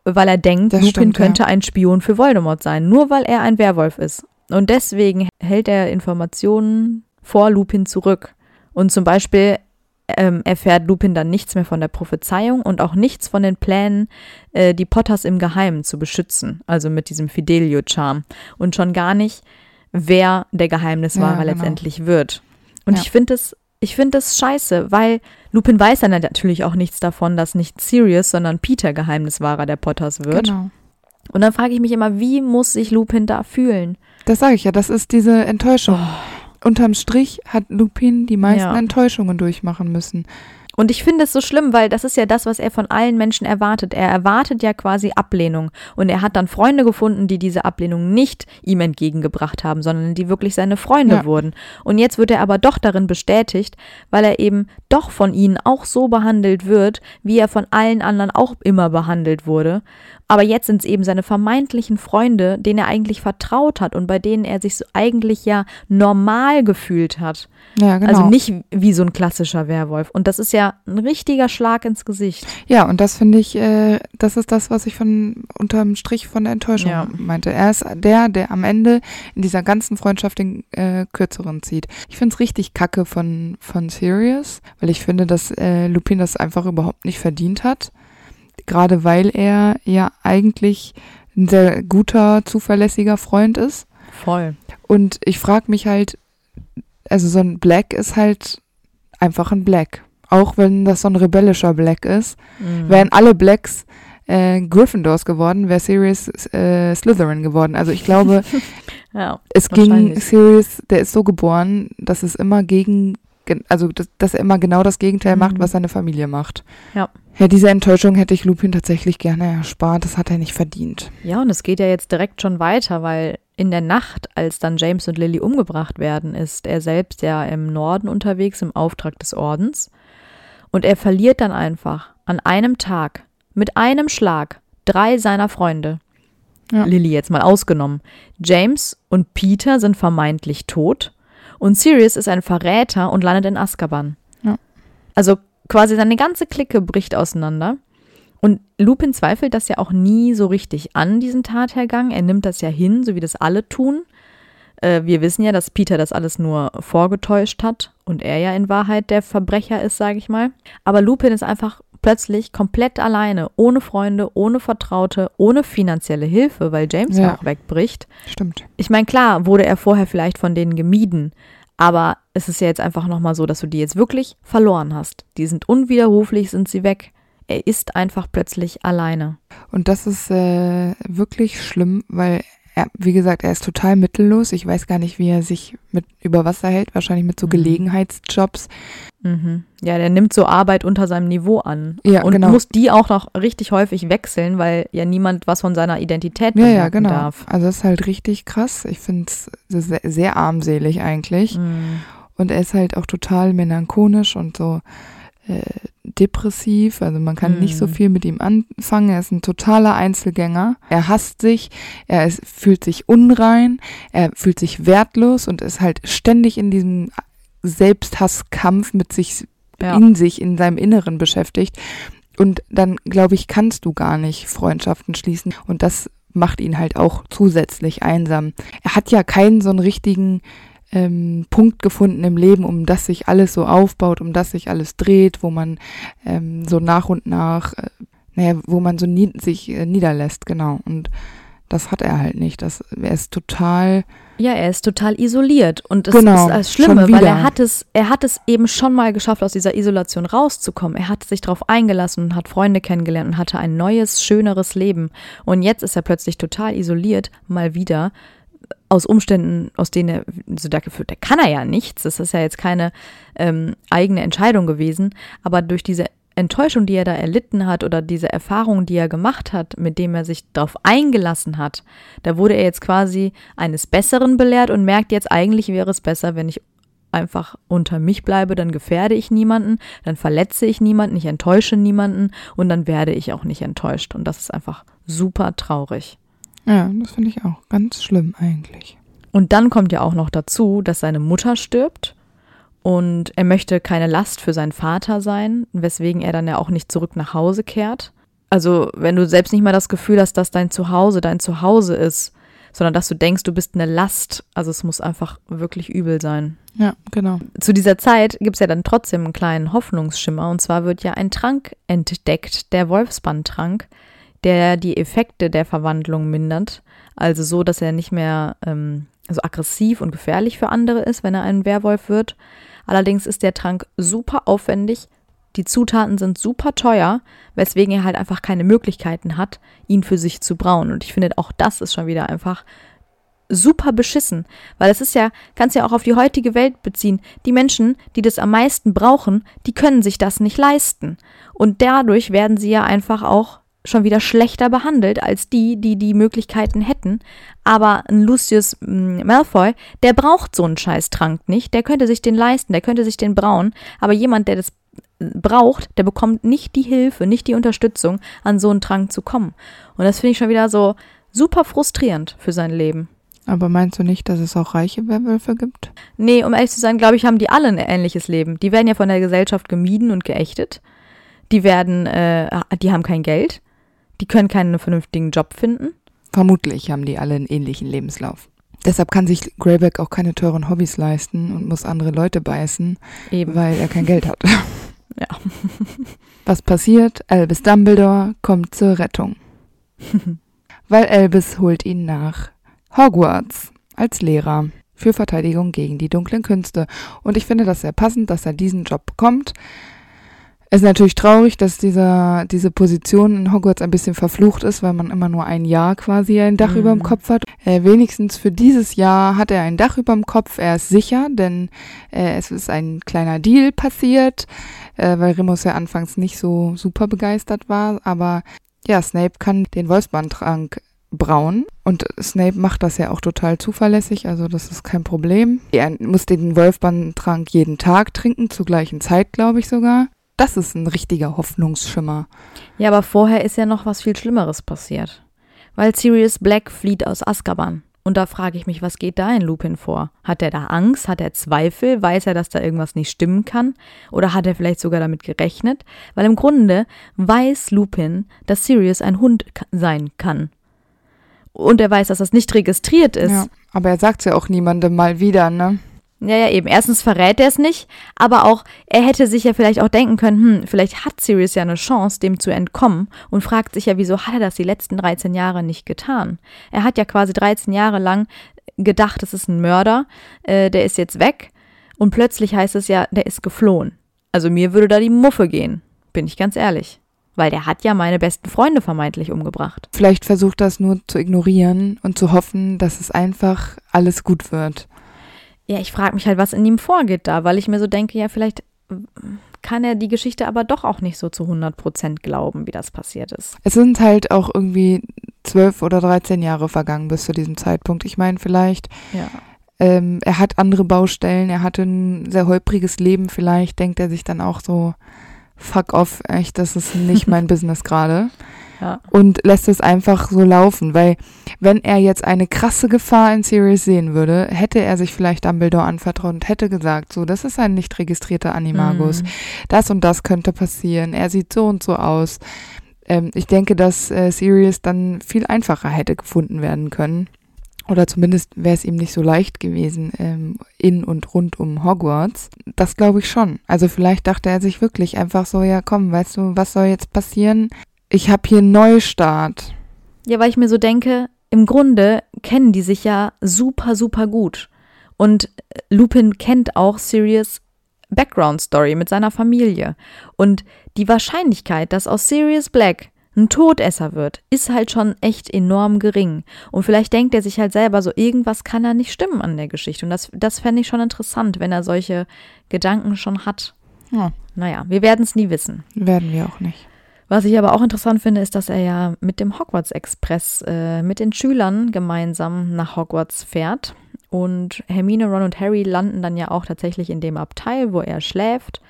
Weil er denkt, Das Lupin stimmt, ja. könnte ein Spion für Voldemort sein, nur weil er ein Werwolf ist. Und deswegen hält er Informationen vor Lupin zurück. Und zum Beispiel ähm, erfährt Lupin dann nichts mehr von der Prophezeiung und auch nichts von den Plänen, äh, die Potters im Geheimen zu beschützen, also mit diesem Fidelio-Charm. Und schon gar nicht, wer der Geheimniswahrer Ja, genau. letztendlich wird. Und Ja. ich finde es ich finde das scheiße, weil Lupin weiß dann natürlich auch nichts davon, dass nicht Sirius, sondern Peter Geheimniswahrer der Potters wird. Genau. Und dann frage ich mich immer, wie muss sich Lupin da fühlen? Das sage ich ja, das ist diese Enttäuschung. Unterm Strich hat Lupin die meisten Ja. Enttäuschungen durchmachen müssen. Und ich finde es so schlimm, weil das ist ja das, was er von allen Menschen erwartet. Er erwartet ja quasi Ablehnung. Und er hat dann Freunde gefunden, die diese Ablehnung nicht ihm entgegengebracht haben, sondern die wirklich seine Freunde Ja. wurden. Und jetzt wird er aber doch darin bestätigt, weil er eben doch von ihnen auch so behandelt wird, wie er von allen anderen auch immer behandelt wurde. Aber jetzt sind es eben seine vermeintlichen Freunde, denen er eigentlich vertraut hat und bei denen er sich so eigentlich ja normal gefühlt hat. Ja, genau. Also nicht wie so ein klassischer Werwolf. Und das ist ja ein richtiger Schlag ins Gesicht. Ja, und das finde ich, äh, das ist das, was ich von unterm Strich von der Enttäuschung Ja. meinte. Er ist der, der am Ende in dieser ganzen Freundschaft den äh, kürzeren zieht. Ich finde es richtig kacke von, von Sirius, weil ich finde, dass äh, Lupin das einfach überhaupt nicht verdient hat. Gerade weil er ja eigentlich ein sehr guter, zuverlässiger Freund ist. Voll. Und ich frage mich halt, also so ein Black ist halt einfach ein Black. Auch wenn das so ein rebellischer Black ist. Mhm. Wären alle Blacks äh, Gryffindors geworden, wäre Sirius äh, Slytherin geworden. Also ich glaube, Ja. es ging. Sirius, der ist so geboren, dass es immer gegen, gen- also dass, dass er immer genau das Gegenteil macht, Mhm. was seine Familie macht. Ja. Ja, diese Enttäuschung hätte ich Lupin tatsächlich gerne erspart. Das hat er nicht verdient. Ja, und es geht ja jetzt direkt schon weiter, weil in der Nacht, als dann James und Lily umgebracht werden, ist er selbst ja im Norden unterwegs im Auftrag des Ordens. Und er verliert dann einfach an einem Tag mit einem Schlag drei seiner Freunde. Ja. Lily jetzt mal ausgenommen. James und Peter sind vermeintlich tot und Sirius ist ein Verräter und landet in Azkaban. Ja. Also quasi seine ganze Clique bricht auseinander. Und Lupin zweifelt das ja auch nie so richtig an, diesen Tathergang. Er nimmt das ja hin, so wie das alle tun. Äh, wir wissen ja, dass Peter das alles nur vorgetäuscht hat und er ja in Wahrheit der Verbrecher ist, sage ich mal. Aber Lupin ist einfach plötzlich komplett alleine, ohne Freunde, ohne Vertraute, ohne finanzielle Hilfe, weil James Ja. auch wegbricht. Stimmt. Ich meine, klar, wurde er vorher vielleicht von denen gemieden, aber es ist ja jetzt einfach nochmal so, dass du die jetzt wirklich verloren hast. Die sind unwiderruflich, sind sie weg. Er ist einfach plötzlich alleine. Und das ist äh, wirklich schlimm, weil er, wie gesagt, er ist total mittellos. Ich weiß gar nicht, wie er sich mit über Wasser hält. Wahrscheinlich mit so Mhm. Gelegenheitsjobs. Mhm. Ja, der nimmt so Arbeit unter seinem Niveau an. Ja, und genau. muss die auch noch richtig häufig wechseln, weil ja niemand was von seiner Identität Ja, ja, genau. darf. Also das ist halt richtig krass. Ich finde es sehr, sehr armselig eigentlich. Mhm. Und er ist halt auch total melancholisch und so äh, depressiv. Also man kann nicht so Mhm. viel mit ihm anfangen. Er ist ein totaler Einzelgänger. Er hasst sich, er ist, fühlt sich unrein, er fühlt sich wertlos und ist halt ständig in diesem Selbsthasskampf mit sich Ja. in sich, in seinem Inneren beschäftigt. Und dann, glaube ich, kannst du gar nicht Freundschaften schließen. Und das macht ihn halt auch zusätzlich einsam. Er hat ja keinen so einen richtigen ähm, Punkt gefunden im Leben, um das sich alles so aufbaut, um das sich alles dreht, wo man ähm, so nach und nach, äh, naja, wo man so nie, sich äh, niederlässt, genau. Und das hat er halt nicht. Das, er ist total, Ja, er ist total isoliert und das Genau, ist das Schlimme, weil er hat es, er hat es eben schon mal geschafft, aus dieser Isolation rauszukommen. Er hat sich darauf eingelassen und hat Freunde kennengelernt und hatte ein neues, schöneres Leben. Und jetzt ist er plötzlich total isoliert, mal wieder aus Umständen, aus denen er so dafür führt, der kann er ja nichts. Das ist ja jetzt keine ähm, eigene Entscheidung gewesen, aber durch diese Enttäuschung, die er da erlitten hat oder diese Erfahrung, die er gemacht hat, mit dem er sich darauf eingelassen hat, da wurde er jetzt quasi eines Besseren belehrt und merkt jetzt, eigentlich wäre es besser, wenn ich einfach unter mich bleibe, dann gefährde ich niemanden, dann verletze ich niemanden, ich enttäusche niemanden und dann werde ich auch nicht enttäuscht. Und das ist einfach super traurig. Ja, das finde ich auch ganz schlimm eigentlich. Und dann kommt ja auch noch dazu, dass seine Mutter stirbt und er möchte keine Last für seinen Vater sein, weswegen er dann ja auch nicht zurück nach Hause kehrt. Also, wenn du selbst nicht mal das Gefühl hast, dass dein Zuhause dein Zuhause ist, sondern dass du denkst, du bist eine Last, also es muss einfach wirklich übel sein. Ja, genau. Zu dieser Zeit gibt es ja dann trotzdem einen kleinen Hoffnungsschimmer und zwar wird ja ein Trank entdeckt, der Wolfsbandtrank, der die Effekte der Verwandlung mindert. Also so, dass er nicht mehr ähm, so aggressiv und gefährlich für andere ist, wenn er ein Werwolf wird. Allerdings ist der Trank super aufwendig, die Zutaten sind super teuer, weswegen er halt einfach keine Möglichkeiten hat, ihn für sich zu brauen. Und ich finde, auch das ist schon wieder einfach super beschissen, weil es ist ja, kannst ja auch auf die heutige Welt beziehen. Die Menschen, die das am meisten brauchen, die können sich das nicht leisten. Und dadurch werden sie ja einfach auch schon wieder schlechter behandelt als die, die die Möglichkeiten hätten. Aber ein Lucius mm, Malfoy, der braucht so einen Scheißtrank nicht. Der könnte sich den leisten, der könnte sich den brauen. Aber jemand, der das äh, braucht, der bekommt nicht die Hilfe, nicht die Unterstützung, an so einen Trank zu kommen. Und das finde ich schon wieder so super frustrierend für sein Leben. Aber meinst du nicht, dass es auch reiche Werwölfe gibt? Nee, um ehrlich zu sein, glaube ich, haben die alle ein ähnliches Leben. Die werden ja von der Gesellschaft gemieden und geächtet. Die werden, äh, die haben kein Geld. Die können keinen vernünftigen Job finden. Vermutlich haben die alle einen ähnlichen Lebenslauf. Deshalb kann sich Greyback auch keine teuren Hobbys leisten und muss andere Leute beißen, Eben. weil er kein Geld hat. Ja. Was passiert? Albus Dumbledore kommt zur Rettung. weil Albus holt ihn nach Hogwarts als Lehrer für Verteidigung gegen die dunklen Künste. Und ich finde das sehr passend, dass er diesen Job bekommt. Es ist natürlich traurig, dass dieser, diese Position in Hogwarts ein bisschen verflucht ist, weil man immer nur ein Jahr quasi ein Dach Mhm. über dem Kopf hat. Äh, wenigstens für dieses Jahr hat er ein Dach über dem Kopf. Er ist sicher, denn äh, es ist ein kleiner Deal passiert, äh, weil Remus ja anfangs nicht so super begeistert war. Aber ja, Snape kann den Wolfsbandtrank brauen und Snape macht das ja auch total zuverlässig, also das ist kein Problem. Er muss den Wolfsbandtrank jeden Tag trinken, zur gleichen Zeit, glaube ich sogar. Das ist ein richtiger Hoffnungsschimmer. Ja, aber vorher ist ja noch was viel Schlimmeres passiert. Weil Sirius Black flieht aus Azkaban. Und da frage ich mich, was geht da in Lupin vor? Hat er da Angst? Hat er Zweifel? Weiß er, dass da irgendwas nicht stimmen kann? Oder hat er vielleicht sogar damit gerechnet? Weil im Grunde weiß Lupin, dass Sirius ein Hund sein kann. Und er weiß, dass das nicht registriert ist. Ja, aber er sagt ja auch niemandem mal wieder, ne? Ja, ja, eben. Erstens verrät er es nicht, aber auch, er hätte sich ja vielleicht auch denken können, hm, vielleicht hat Sirius ja eine Chance, dem zu entkommen und fragt sich ja, wieso hat er das die letzten 13 Jahre nicht getan? Er hat ja quasi 13 Jahre lang gedacht, es ist ein Mörder, äh, der ist jetzt weg und plötzlich heißt es ja, der ist geflohen. Also mir würde da die Muffe gehen, bin ich ganz ehrlich. weil der hat ja meine besten Freunde vermeintlich umgebracht. Vielleicht versucht das nur zu ignorieren und zu hoffen, dass es einfach alles gut wird. Ja, ich frage mich halt, was in ihm vorgeht da, weil ich mir so denke, ja, vielleicht kann er die Geschichte aber doch auch nicht so zu 100 Prozent glauben, wie das passiert ist. Es sind halt auch irgendwie zwölf oder 13 Jahre vergangen bis zu diesem Zeitpunkt. Ich meine, vielleicht, Ja. ähm, er hat andere Baustellen, er hatte ein sehr holpriges Leben, vielleicht denkt er sich dann auch so, fuck off, echt, das ist nicht mein Business gerade. Ja. Und lässt es einfach so laufen, weil wenn er jetzt eine krasse Gefahr in Sirius sehen würde, hätte er sich vielleicht Dumbledore anvertraut und hätte gesagt, so, das ist ein nicht registrierter Animagus, Mhm. das und das könnte passieren, er sieht so und so aus. Ähm, ich denke, dass äh, Sirius dann viel einfacher hätte gefunden werden können. Oder zumindest wäre es ihm nicht so leicht gewesen ähm, in und rund um Hogwarts. Das glaube ich schon. Also vielleicht dachte er sich wirklich einfach so, ja komm, weißt du, was soll jetzt passieren? Ich habe hier einen Neustart. Ja, weil ich mir so denke, im Grunde kennen die sich ja super, super gut. Und Lupin kennt auch Sirius Background Story mit seiner Familie. Und die Wahrscheinlichkeit, dass aus Sirius Black ein Todesser wird, ist halt schon echt enorm gering. Und vielleicht denkt er sich halt selber so, irgendwas kann da nicht stimmen an der Geschichte. Und das, das fände ich schon interessant, wenn er solche Gedanken schon hat. Ja, Naja, wir werden es nie wissen. werden wir auch nicht. Was ich aber auch interessant finde, ist, dass er ja mit dem Hogwarts Express äh, mit den Schülern gemeinsam nach Hogwarts fährt. Und Hermine, Ron und Harry landen dann ja auch tatsächlich in dem Abteil, wo er schläft.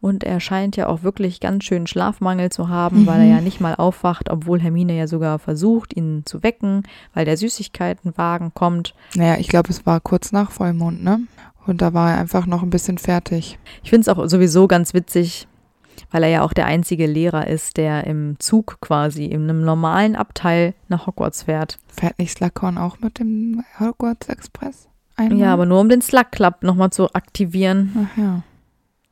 Und er scheint ja auch wirklich ganz schön Schlafmangel zu haben, weil er ja nicht mal aufwacht, obwohl Hermine ja sogar versucht, ihn zu wecken, weil der Süßigkeitenwagen kommt. Naja, ich glaube, es war kurz nach Vollmond, ne? Und da war er einfach noch ein bisschen fertig. Ich finde es auch sowieso ganz witzig, weil er ja auch der einzige Lehrer ist, der im Zug quasi in einem normalen Abteil nach Hogwarts fährt. Fährt nicht Slughorn auch mit dem Hogwarts Express? Einmal? Ja, aber nur um den Slug Club nochmal zu aktivieren. Ach ja.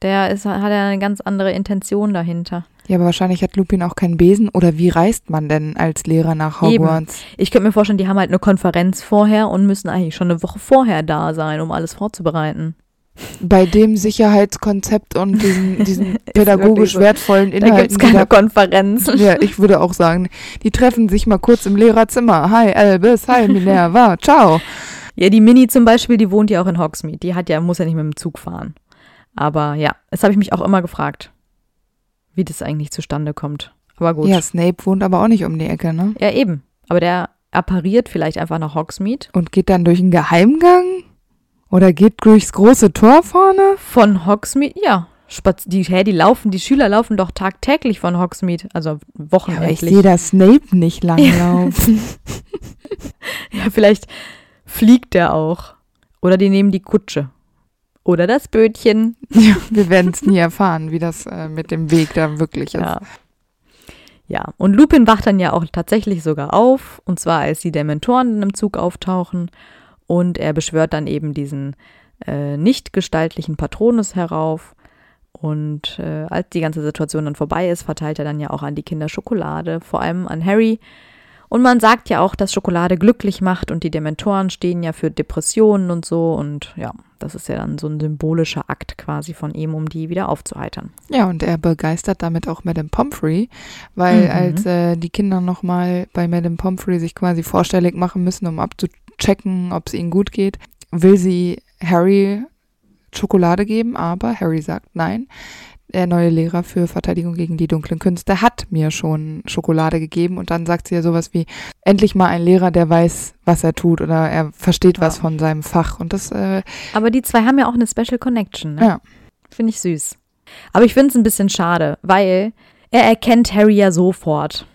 Der ist, hat ja eine ganz andere Intention dahinter. Ja, aber wahrscheinlich hat Lupin auch keinen Besen. Oder wie reist man denn als Lehrer nach Eben. Hogwarts? Ich könnte mir vorstellen, die haben halt eine Konferenz vorher und müssen eigentlich schon eine Woche vorher da sein, um alles vorzubereiten. Bei dem Sicherheitskonzept und diesen, diesen pädagogisch so. wertvollen Da Inhalten. gibt es keine Konferenz. da- ja, ich würde auch sagen, die treffen sich mal kurz im Lehrerzimmer. Hi Albus, hi Minerva, ciao. Ja, die Mini zum Beispiel, die wohnt ja auch in Hogsmeade. Die hat ja, muss ja nicht mit dem Zug fahren. Aber ja, das habe ich mich auch immer gefragt, wie das eigentlich zustande kommt. Aber gut. Ja, Snape wohnt aber auch nicht um die Ecke, ne? Ja, eben. Aber der appariert vielleicht einfach nach Hogsmeade. Und geht dann durch einen Geheimgang? Oder geht durchs große Tor vorne? Von Hogsmeade, ja. Spaz die, hä, die laufen, die Schüler laufen doch tagtäglich von Hogsmeade, also Ja, aber ich wochenendlich. sehe da Snape nicht langlaufen. Ja, vielleicht fliegt der auch. Oder die nehmen die Kutsche. Oder das Bötchen. ja, wir werden es nie erfahren, wie das äh, mit dem Weg da wirklich ist. Ja. Ja, und Lupin wacht dann ja auch tatsächlich sogar auf, und zwar als die Dementoren in einem Zug auftauchen. Und er beschwört dann eben diesen äh, nicht gestaltlichen Patronus herauf. Und äh, als die ganze Situation dann vorbei ist, verteilt er dann ja auch an die Kinder Schokolade, vor allem an Harry. Und man sagt ja auch, dass Schokolade glücklich macht und die Dementoren stehen ja für Depressionen und so. Und ja, das ist ja dann so ein symbolischer Akt quasi von ihm, um die wieder aufzuheitern. Ja, und er begeistert damit auch Madame Pomfrey, weil Mhm. als äh, die Kinder nochmal bei Madame Pomfrey sich quasi vorstellig machen müssen, um abzuchecken, ob es ihnen gut geht, will sie Harry Schokolade geben, aber Harry sagt nein. Der neue Lehrer für Verteidigung gegen die dunklen Künste hat mir schon Schokolade gegeben und dann sagt sie ja sowas wie, endlich mal ein Lehrer, der weiß, was er tut oder er versteht was Ja. von seinem Fach und das, äh, Aber die zwei haben ja auch eine Special Connection. Ne? Ja. Finde ich süß. Aber ich finde es ein bisschen schade, weil er erkennt Harry ja sofort.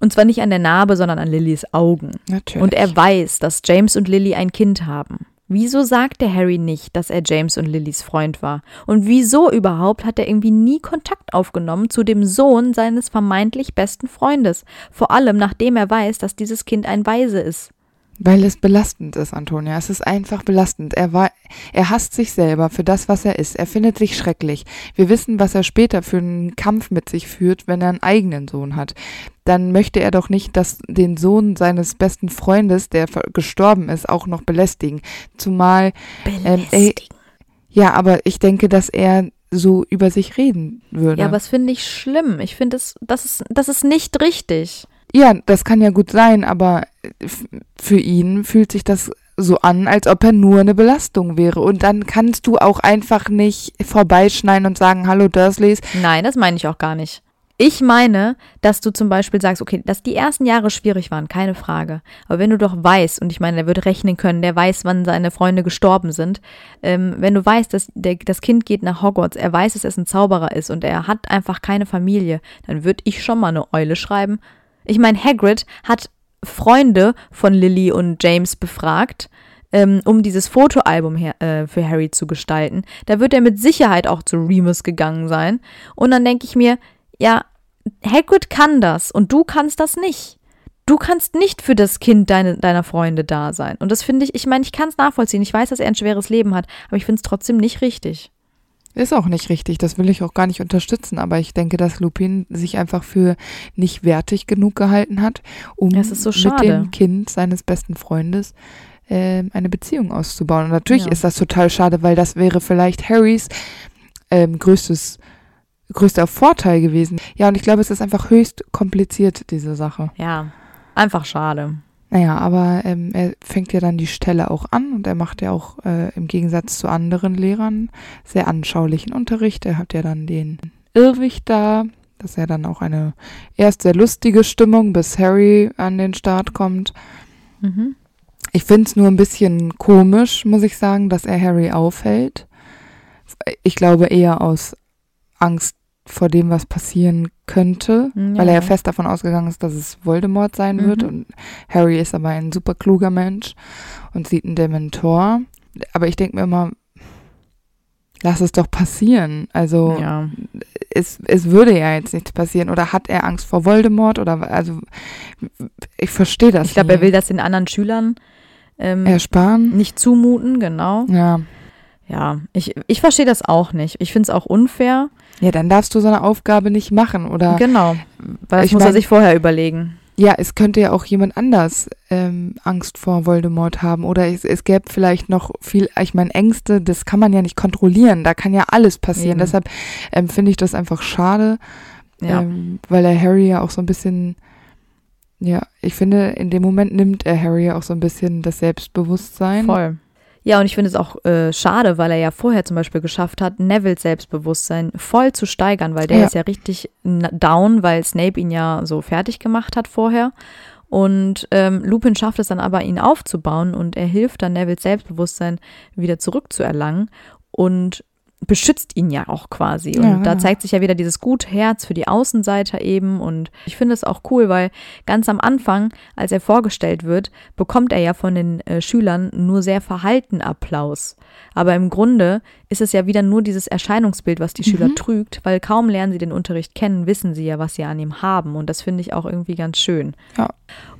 Und zwar nicht an der Narbe, sondern an Lillys Augen. natürlich. Und er weiß, dass James und Lily ein Kind haben. Wieso sagt der Harry nicht, dass er James und Lillys Freund war? Und wieso überhaupt hat er irgendwie nie Kontakt aufgenommen zu dem Sohn seines vermeintlich besten Freundes? Vor allem nachdem er weiß, dass dieses Kind ein Waise ist. Weil es belastend ist, Antonia. Es ist einfach belastend. Er war, er hasst sich selber für das, was er ist. Er findet sich schrecklich. Wir wissen, was er später für einen Kampf mit sich führt, wenn er einen eigenen Sohn hat. Dann möchte er doch nicht, dass den Sohn seines besten Freundes, der gestorben ist, auch noch belästigen. Zumal, Ähm, ey, ja, aber ich denke, dass er so über sich reden würde. Ja, aber das finde ich schlimm. Ich finde, das, das, ist, das ist nicht richtig. Ja, das kann ja gut sein, aber für ihn fühlt sich das so an, als ob er nur eine Belastung wäre. Und dann kannst du auch einfach nicht vorbeischneiden und sagen, hallo Dursleys. Nein, das meine ich auch gar nicht. Ich meine, dass du zum Beispiel sagst, okay, dass die ersten Jahre schwierig waren, keine Frage. Aber wenn du doch weißt, und ich meine, der würde rechnen können, der weiß, wann seine Freunde gestorben sind, ähm, wenn du weißt, dass der, das Kind geht nach Hogwarts, er weiß, dass es ein Zauberer ist und er hat einfach keine Familie, dann würde ich schon mal eine Eule schreiben. Ich meine, Hagrid hat Freunde von Lily und James befragt, ähm, um dieses Fotoalbum her, äh, für Harry zu gestalten. Da wird er mit Sicherheit auch zu Remus gegangen sein. Und dann denke ich mir, ja, Hagrid kann das und du kannst das nicht. Du kannst nicht für das Kind deine, deiner Freunde da sein. Und das finde ich, ich meine, ich kann es nachvollziehen. Ich weiß, dass er ein schweres Leben hat, aber ich finde es trotzdem nicht richtig. Ist auch nicht richtig, das will ich auch gar nicht unterstützen, aber ich denke, dass Lupin sich einfach für nicht wertig genug gehalten hat, um so mit dem Kind seines besten Freundes äh, eine Beziehung auszubauen. Und natürlich ja. ist das total schade, weil das wäre vielleicht Harrys ähm, größtes größter Vorteil gewesen. Ja, und ich glaube, es ist einfach höchst kompliziert, diese Sache. Ja, einfach schade. Naja, aber ähm, er fängt ja dann die Stelle auch an und er macht ja auch äh, im Gegensatz zu anderen Lehrern sehr anschaulichen Unterricht. Er hat ja dann den Irrwicht da. Das ist ja dann auch eine erst sehr lustige Stimmung, bis Harry an den Start kommt. Mhm. Ich finde es nur ein bisschen komisch, muss ich sagen, dass er Harry aufhält. Ich glaube eher aus Angst vor dem, was passieren könnte, ja. weil er ja fest davon ausgegangen ist, dass es Voldemort sein mhm. wird. Und Harry ist aber ein super kluger Mensch und sieht einen Dementor. Aber ich denke mir immer, lass es doch passieren. Also ja. es, es würde ja jetzt nichts passieren. Oder hat er Angst vor Voldemort? Oder also ich verstehe das. Ich glaube, er will das den anderen Schülern ähm, ersparen. Nicht zumuten, genau. Ja. Ja, ich, ich verstehe das auch nicht. Ich finde es auch unfair. Ja, dann darfst du so eine Aufgabe nicht machen, oder? Genau, weil das muss mein, er sich vorher überlegen. Ja, es könnte ja auch jemand anders ähm, Angst vor Voldemort haben oder es, es gäbe vielleicht noch viel, ich meine, Ängste, das kann man ja nicht kontrollieren, da kann ja alles passieren. Eben. Deshalb ähm, finde ich das einfach schade, ja. ähm, weil er Harry ja auch so ein bisschen, ja, ich finde, in dem Moment nimmt er Harry auch so ein bisschen das Selbstbewusstsein. Voll. Ja, und ich finde es auch äh, schade, weil er ja vorher zum Beispiel geschafft hat, Neville Selbstbewusstsein voll zu steigern, weil der ja. ist ja richtig down, weil Snape ihn ja so fertig gemacht hat vorher. Und ähm, Lupin schafft es dann aber, ihn aufzubauen und er hilft dann Neville Selbstbewusstsein wieder zurückzuerlangen. Und beschützt ihn ja auch quasi. Und ja, da zeigt sich ja wieder dieses gute Herz für die Außenseiter eben. Und ich finde es auch cool, weil ganz am Anfang, als er vorgestellt wird, bekommt er ja von den äh, Schülern nur sehr verhalten Applaus. Aber im Grunde ist es ja wieder nur dieses Erscheinungsbild, was die mhm. Schüler trügt, weil kaum lernen sie den Unterricht kennen, wissen sie ja, was sie an ihm haben. Und das finde ich auch irgendwie ganz schön. Ja.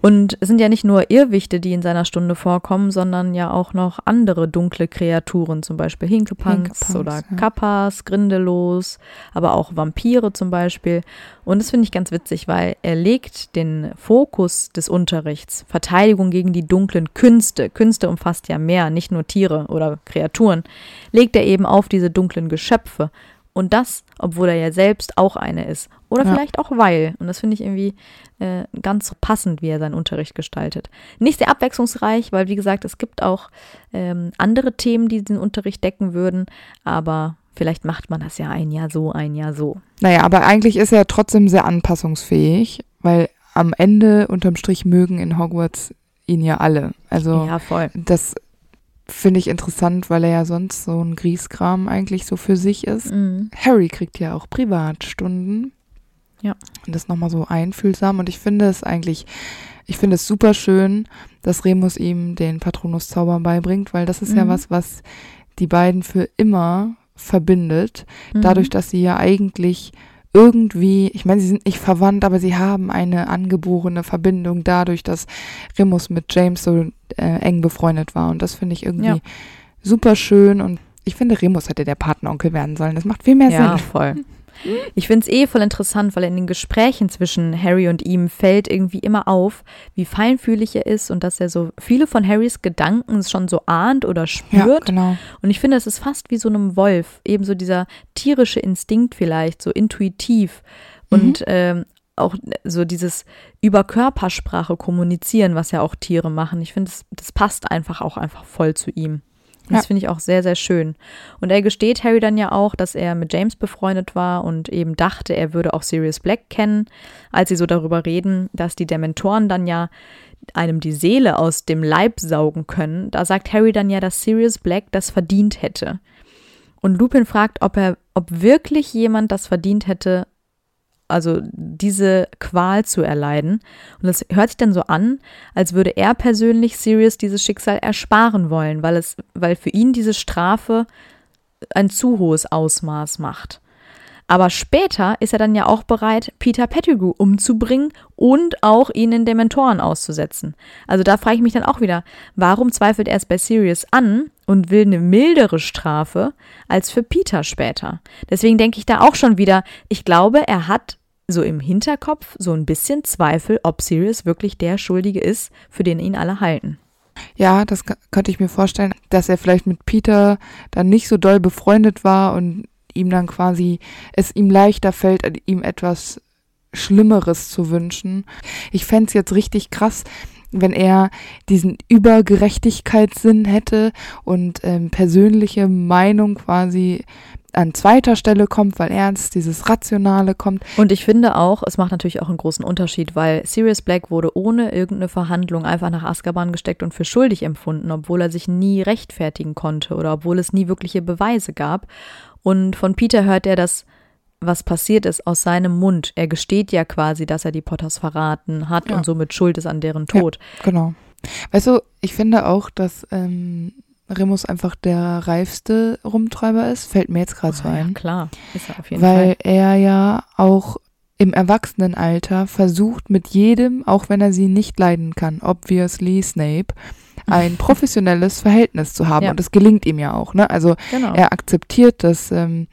Und es sind ja nicht nur Irrwichte, die in seiner Stunde vorkommen, sondern ja auch noch andere dunkle Kreaturen, zum Beispiel Hinkepunks, Hinkepunks oder ja. Kappas, Grindelos, aber auch Vampire zum Beispiel. Und das finde ich ganz witzig, weil er legt den Fokus des Unterrichts, Verteidigung gegen die dunklen Künste, Künste umfasst ja mehr, nicht nur Tiere oder Kreaturen, legt er eben auf diese dunklen Geschöpfe. Und das, obwohl er ja selbst auch eine ist. Oder ja. vielleicht auch weil. Und das finde ich irgendwie äh, ganz passend, wie er seinen Unterricht gestaltet. Nicht sehr abwechslungsreich, weil, wie gesagt, es gibt auch ähm, andere Themen, die den Unterricht decken würden. Aber vielleicht macht man das ja ein Jahr so, ein Jahr so. Naja, aber eigentlich ist er trotzdem sehr anpassungsfähig, weil am Ende unterm Strich mögen in Hogwarts ihn ja alle. Also ja, voll. das finde ich interessant, weil er ja sonst so ein Grieskram eigentlich so für sich ist. Mhm. Harry kriegt ja auch Privatstunden. Ja. Und das nochmal so einfühlsam. Und ich finde es eigentlich, ich finde es super schön, dass Remus ihm den Patronus-Zauber beibringt, weil das ist mhm. ja was, was die beiden für immer verbindet. Mhm. Dadurch, dass sie ja eigentlich irgendwie, ich meine, sie sind nicht verwandt, aber sie haben eine angeborene Verbindung dadurch, dass Remus mit James so äh, eng befreundet war. Und das finde ich irgendwie ja. super schön. Und ich finde, Remus hätte der Patenonkel werden sollen. Das macht viel mehr ja, Sinn. voll. Ich finde es eh voll interessant, weil in den Gesprächen zwischen Harry und ihm fällt irgendwie immer auf, wie feinfühlig er ist und dass er so viele von Harrys Gedanken schon so ahnt oder spürt. Ja, genau. Und ich finde, es ist fast wie so einem Wolf, ebenso dieser tierische Instinkt vielleicht, so intuitiv. Und ähm, auch so dieses über Körpersprache kommunizieren, was ja auch Tiere machen. Ich finde, das, das passt einfach auch einfach voll zu ihm. Das Ja. finde ich auch sehr, sehr schön. Und er gesteht Harry dann ja auch, dass er mit James befreundet war und eben dachte, er würde auch Sirius Black kennen, als sie so darüber reden, dass die Dementoren dann ja einem die Seele aus dem Leib saugen können. Da sagt Harry dann ja, dass Sirius Black das verdient hätte. Und Lupin fragt, ob er, ob wirklich jemand das verdient hätte, also diese Qual zu erleiden. Und das hört sich dann so an, als würde er persönlich Sirius dieses Schicksal ersparen wollen, weil es, weil für ihn diese Strafe ein zu hohes Ausmaß macht. Aber später ist er dann ja auch bereit, Peter Pettigrew umzubringen und auch ihn in Dementoren auszusetzen. Also da frage ich mich dann auch wieder, warum zweifelt er es bei Sirius an und will eine mildere Strafe als für Peter später? Deswegen denke ich da auch schon wieder, ich glaube, er hat so im Hinterkopf so ein bisschen Zweifel, ob Sirius wirklich der Schuldige ist, für den ihn alle halten. Ja, das könnte ich mir vorstellen, dass er vielleicht mit Peter dann nicht so doll befreundet war und ihm dann quasi es ihm leichter fällt, ihm etwas Schlimmeres zu wünschen. Ich fänd's jetzt richtig krass, wenn er diesen Übergerechtigkeitssinn hätte und ähm, persönliche Meinung quasi an zweiter Stelle kommt, weil ernst dieses Rationale kommt. Und ich finde auch, es macht natürlich auch einen großen Unterschied, weil Sirius Black wurde ohne irgendeine Verhandlung einfach nach Azkaban gesteckt und für schuldig empfunden, obwohl er sich nie rechtfertigen konnte oder obwohl es nie wirkliche Beweise gab. Und von Peter hört er das, was passiert ist, aus seinem Mund. Er gesteht ja quasi, dass er die Potters verraten hat Ja. und somit schuld ist an deren Tod. Genau. Weißt du, ich finde auch, dass ähm, Remus einfach der reifste Rumtreiber ist. Fällt mir jetzt gerade so Ah, ja, ein. klar, ist er auf jeden weil Fall. er ja auch im Erwachsenenalter versucht mit jedem, auch wenn er sie nicht leiden kann, obviously Snape, ein professionelles Verhältnis zu haben. Ja. Und das gelingt ihm ja auch. Ne? Also Genau. er akzeptiert, dass ähm,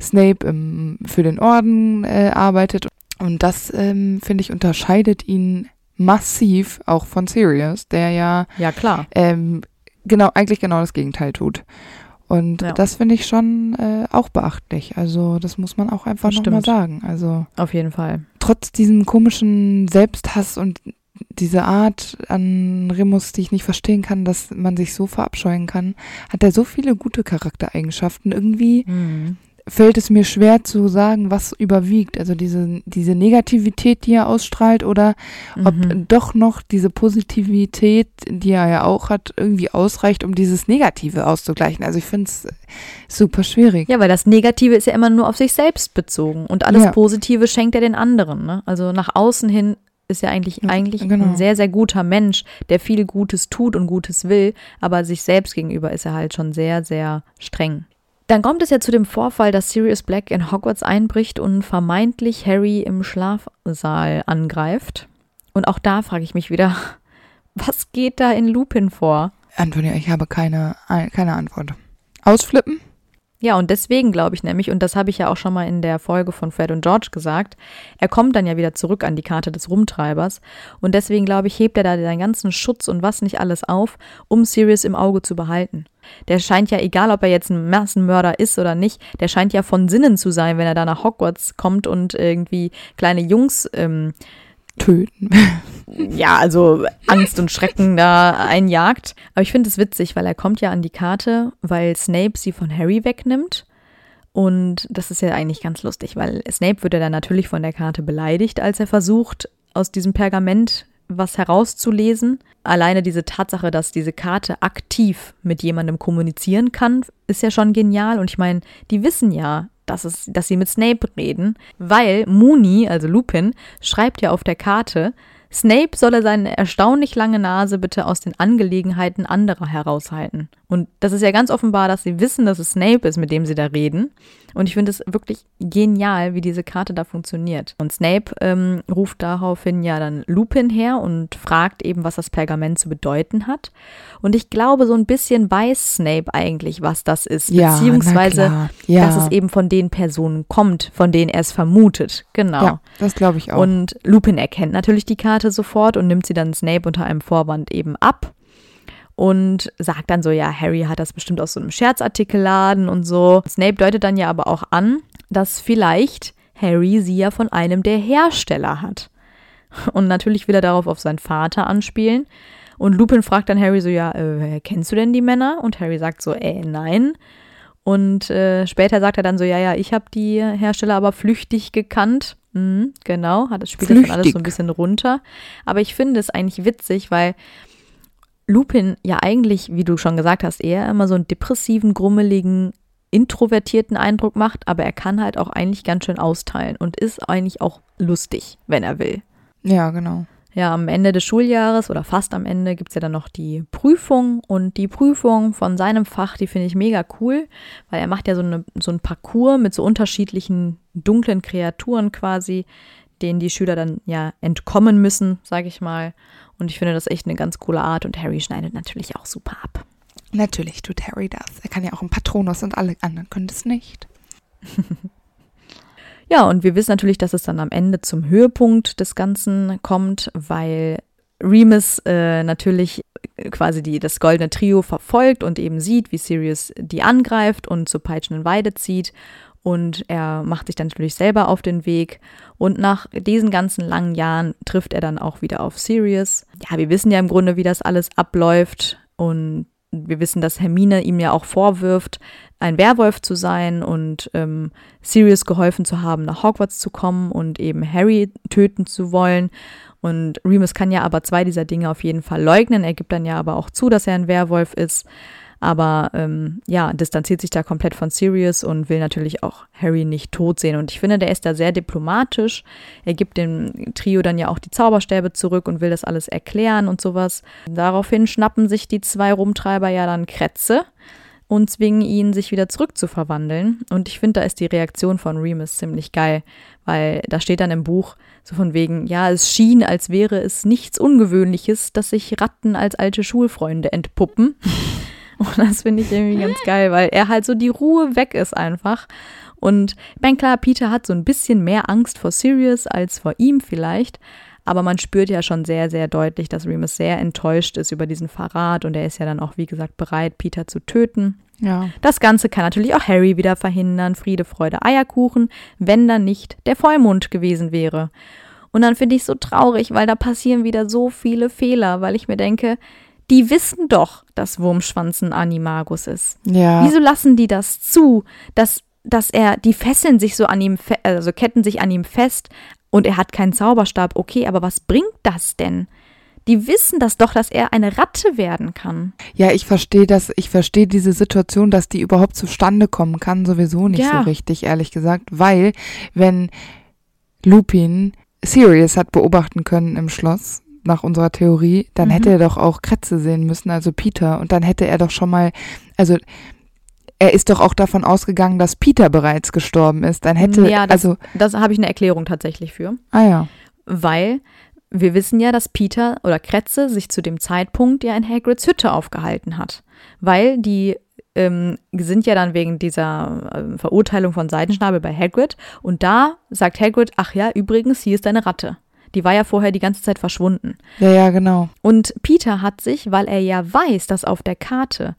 Snape im, für den Orden äh, arbeitet. Und das, ähm, finde ich, unterscheidet ihn massiv auch von Sirius, der ja ja, klar. ähm, genau, eigentlich genau das Gegenteil tut. Und Ja. das finde ich schon äh, auch beachtlich. Also das muss man auch einfach nochmal sagen. Also Auf jeden Fall. trotz diesem komischen Selbsthass und diese Art an Remus, die ich nicht verstehen kann, dass man sich so verabscheuen kann, hat er so viele gute Charaktereigenschaften. Irgendwie Mhm. fällt es mir schwer zu sagen, was überwiegt. Also diese, diese Negativität, die er ausstrahlt oder ob Mhm. doch noch diese Positivität, die er ja auch hat, irgendwie ausreicht, um dieses Negative auszugleichen. Also ich finde es super schwierig. Ja, weil das Negative ist ja immer nur auf sich selbst bezogen und alles Ja. Positive schenkt er den anderen. Ne? Also nach außen hin ist er eigentlich, Ja, eigentlich genau. ein sehr, sehr guter Mensch, der viel Gutes tut und Gutes will, aber sich selbst gegenüber ist er halt schon sehr, sehr streng. Dann kommt es ja zu dem Vorfall, dass Sirius Black in Hogwarts einbricht und vermeintlich Harry im Schlafsaal angreift. Und auch da frage ich mich wieder, was geht da in Lupin vor? Antonia, ich habe keine, keine Antwort. Ausflippen? Ja, und deswegen glaube ich nämlich, und das habe ich ja auch schon mal in der Folge von Fred und George gesagt, er kommt dann ja wieder zurück an die Karte des Rumtreibers. Und deswegen glaube ich, hebt er da seinen ganzen Schutz und was nicht alles auf, um Sirius im Auge zu behalten. Der scheint ja, egal ob er jetzt ein Massenmörder ist oder nicht, der scheint ja von Sinnen zu sein, wenn er da nach Hogwarts kommt und irgendwie kleine Jungs ähm, Töten. ja, also Angst und Schrecken da einjagt. Aber ich finde es witzig, weil er kommt ja an die Karte, weil Snape sie von Harry wegnimmt. Und das ist ja eigentlich ganz lustig, weil Snape wird ja dann natürlich von der Karte beleidigt, als er versucht, aus diesem Pergament was herauszulesen. Alleine diese Tatsache, dass diese Karte aktiv mit jemandem kommunizieren kann, ist ja schon genial. Und ich meine, die wissen ja, dass, es, dass sie mit Snape reden, weil Mooney, also Lupin, schreibt ja auf der Karte, Snape solle seine erstaunlich lange Nase bitte aus den Angelegenheiten anderer heraushalten. Und das ist ja ganz offenbar, dass sie wissen, dass es Snape ist, mit dem sie da reden. Und ich finde es wirklich genial, wie diese Karte da funktioniert. Und Snape ähm, ruft daraufhin ja dann Lupin her und fragt eben, was das Pergament zu bedeuten hat. Und ich glaube, so ein bisschen weiß Snape eigentlich, was das ist. Ja, beziehungsweise, ja. dass es eben von den Personen kommt, von denen er es vermutet. Genau. Ja, das glaube ich auch. Und Lupin erkennt natürlich die Karte sofort und nimmt sie dann Snape unter einem Vorwand eben ab und sagt dann so, ja, Harry hat das bestimmt aus so einem Scherzartikelladen und so. Snape deutet dann ja aber auch an, dass vielleicht Harry sie ja von einem der Hersteller hat. Und natürlich will er darauf auf seinen Vater anspielen. Und Lupin fragt dann Harry so, ja, äh, kennst du denn die Männer? Und Harry sagt so, äh, nein. Und äh, später sagt er dann so, ja, ja, ich habe die Hersteller aber flüchtig gekannt. Mhm, genau, hat das spielt das dann alles so ein bisschen runter. Aber ich finde es eigentlich witzig, weil Lupin ja eigentlich, wie du schon gesagt hast, eher immer so einen depressiven, grummeligen, introvertierten Eindruck macht, aber er kann halt auch eigentlich ganz schön austeilen und ist eigentlich auch lustig, wenn er will. Ja, genau. Ja, am Ende des Schuljahres oder fast am Ende gibt es ja dann noch die Prüfung und die Prüfung von seinem Fach, die finde ich mega cool, weil er macht ja so, eine, so ein Parcours mit so unterschiedlichen dunklen Kreaturen quasi, denen die Schüler dann ja entkommen müssen, sage ich mal. Und ich finde das echt eine ganz coole Art und Harry schneidet natürlich auch super ab. Natürlich tut Harry das. Er kann ja auch ein Patronus und alle anderen können das nicht. ja, und wir wissen natürlich, dass es dann am Ende zum Höhepunkt des Ganzen kommt, weil Remus äh, natürlich quasi die, das goldene Trio verfolgt und eben sieht, wie Sirius die angreift und zur peitschenden Weide zieht und er macht sich dann natürlich selber auf den Weg. Und nach diesen ganzen langen Jahren trifft er dann auch wieder auf Sirius. Ja, wir wissen ja im Grunde, wie das alles abläuft. Und wir wissen, dass Hermine ihm ja auch vorwirft, ein Werwolf zu sein und ähm, Sirius geholfen zu haben, nach Hogwarts zu kommen und eben Harry töten zu wollen. Und Remus kann ja aber zwei dieser Dinge auf jeden Fall leugnen. Er gibt dann ja aber auch zu, dass er ein Werwolf ist aber ähm, ja, distanziert sich da komplett von Sirius und will natürlich auch Harry nicht tot sehen. Und ich finde, der ist da sehr diplomatisch. Er gibt dem Trio dann ja auch die Zauberstäbe zurück und will das alles erklären und sowas. Daraufhin schnappen sich die zwei Rumtreiber ja dann Krätze und zwingen ihn, sich wieder zurückzuverwandeln. Und ich finde, da ist die Reaktion von Remus ziemlich geil, weil da steht dann im Buch so von wegen, ja, es schien, als wäre es nichts Ungewöhnliches, dass sich Ratten als alte Schulfreunde entpuppen. Und das finde ich irgendwie ganz geil, weil er halt so die Ruhe weg ist einfach. Und ich meine, klar, Peter hat so ein bisschen mehr Angst vor Sirius als vor ihm vielleicht. Aber man spürt ja schon sehr, sehr deutlich, dass Remus sehr enttäuscht ist über diesen Verrat und er ist ja dann auch, wie gesagt, bereit, Peter zu töten. Ja. Das Ganze kann natürlich auch Harry wieder verhindern. Friede, Freude, Eierkuchen, wenn dann nicht der Vollmond gewesen wäre. Und dann finde ich es so traurig, weil da passieren wieder so viele Fehler, weil ich mir denke, die wissen doch, dass Wurmschwanz ein Animagus ist. Ja. Wieso lassen die das zu, dass, dass er, die fesseln sich so an ihm, also ketten sich an ihm fest und er hat keinen Zauberstab. Okay, aber was bringt das denn? Die wissen das doch, dass er eine Ratte werden kann. Ja, ich verstehe das, ich verstehe diese Situation, dass die überhaupt zustande kommen kann, sowieso nicht Ja. so richtig, ehrlich gesagt, weil wenn Lupin Sirius hat beobachten können im Schloss, nach unserer Theorie, dann Mhm. hätte er doch auch Kretze sehen müssen, also Peter, und dann hätte er doch schon mal, also er ist doch auch davon ausgegangen, dass Peter bereits gestorben ist. Dann hätte, Ja, das- also, Das habe ich eine Erklärung tatsächlich für. ah ja, Weil wir wissen ja, dass Peter oder Kretze sich zu dem Zeitpunkt ja in Hagrids Hütte aufgehalten hat. Weil die ähm, sind ja dann wegen dieser ähm, Verurteilung von Seidenschnabel bei Hagrid. Und da sagt Hagrid, ach ja, übrigens, hier ist deine Ratte. Die war ja vorher die ganze Zeit verschwunden. ja, ja, genau. Und Peter hat sich, weil er ja weiß, dass auf der Karte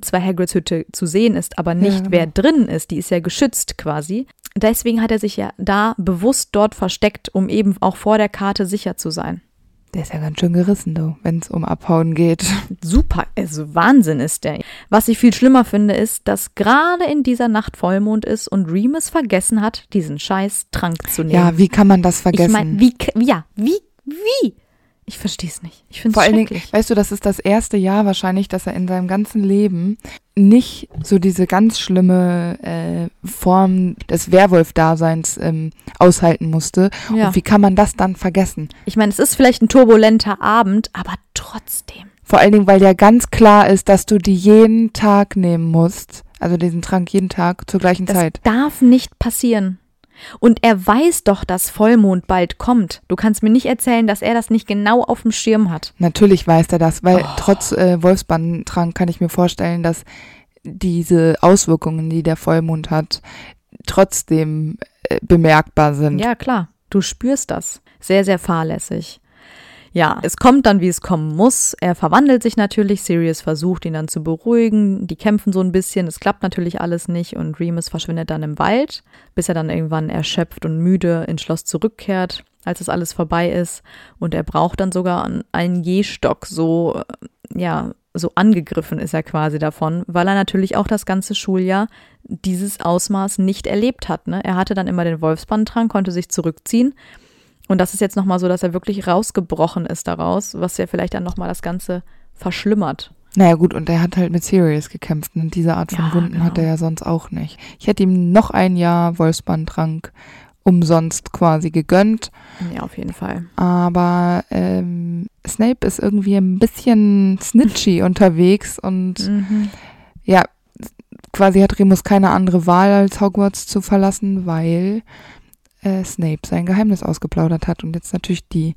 zwar Hagrids Hütte zu sehen ist, aber nicht genau. wer drin ist, die ist ja geschützt quasi. Deswegen hat er sich ja da bewusst dort versteckt, um eben auch vor der Karte sicher zu sein. Der ist ja ganz schön gerissen, du, wenn es um Abhauen geht. Super, also Wahnsinn ist der. Was ich viel schlimmer finde, ist, dass gerade in dieser Nacht Vollmond ist und Remus vergessen hat, diesen scheiß Trank zu nehmen. Ja, wie kann man das vergessen? ich meine, wie, ja, wie, wie? Ich verstehe es nicht. Ich finde Vor es allen Dingen, weißt du, das ist das erste Jahr wahrscheinlich, dass er in seinem ganzen Leben nicht so diese ganz schlimme äh, Form des Werwolf-Daseins ähm, aushalten musste. Ja. Und wie kann man das dann vergessen? Ich meine, es ist vielleicht ein turbulenter Abend, aber trotzdem. Vor allen Dingen, weil ja ganz klar ist, dass du die jeden Tag nehmen musst. Also diesen Trank jeden Tag zur gleichen Das Zeit. darf nicht passieren. Und er weiß doch, dass Vollmond bald kommt. Du kannst mir nicht erzählen, dass er das nicht genau auf dem Schirm hat. Natürlich weiß er das, weil Oh. trotz äh, Wolfsbandtrank kann ich mir vorstellen, dass diese Auswirkungen, die der Vollmond hat, trotzdem äh, bemerkbar sind. Ja, klar. Du spürst das. Sehr, sehr fahrlässig. Ja, es kommt dann, wie es kommen muss. Er verwandelt sich natürlich. Sirius versucht, ihn dann zu beruhigen. Die kämpfen so ein bisschen. Es klappt natürlich alles nicht. Und Remus verschwindet dann im Wald, bis er dann irgendwann erschöpft und müde ins Schloss zurückkehrt, als es alles vorbei ist. Und er braucht dann sogar einen Gehstock. So, äh, ja, so angegriffen ist er quasi davon, weil er natürlich auch das ganze Schuljahr dieses Ausmaß nicht erlebt hat. Ne? Er hatte dann immer den Wolfsbandtrank, konnte sich zurückziehen. Und das ist jetzt nochmal so, dass er wirklich rausgebrochen ist daraus, was ja vielleicht dann nochmal das Ganze verschlimmert. Naja gut, und er hat halt mit Sirius gekämpft und diese Art von Ja, Wunden genau. hat er ja sonst auch nicht. Ich hätte ihm noch ein Jahr Wolfsbandtrank umsonst quasi gegönnt, Ja, auf jeden Fall. aber ähm, Snape ist irgendwie ein bisschen snitchy unterwegs und Mhm. ja, quasi hat Remus keine andere Wahl, als Hogwarts zu verlassen, weil äh, Snape sein Geheimnis ausgeplaudert hat und jetzt natürlich die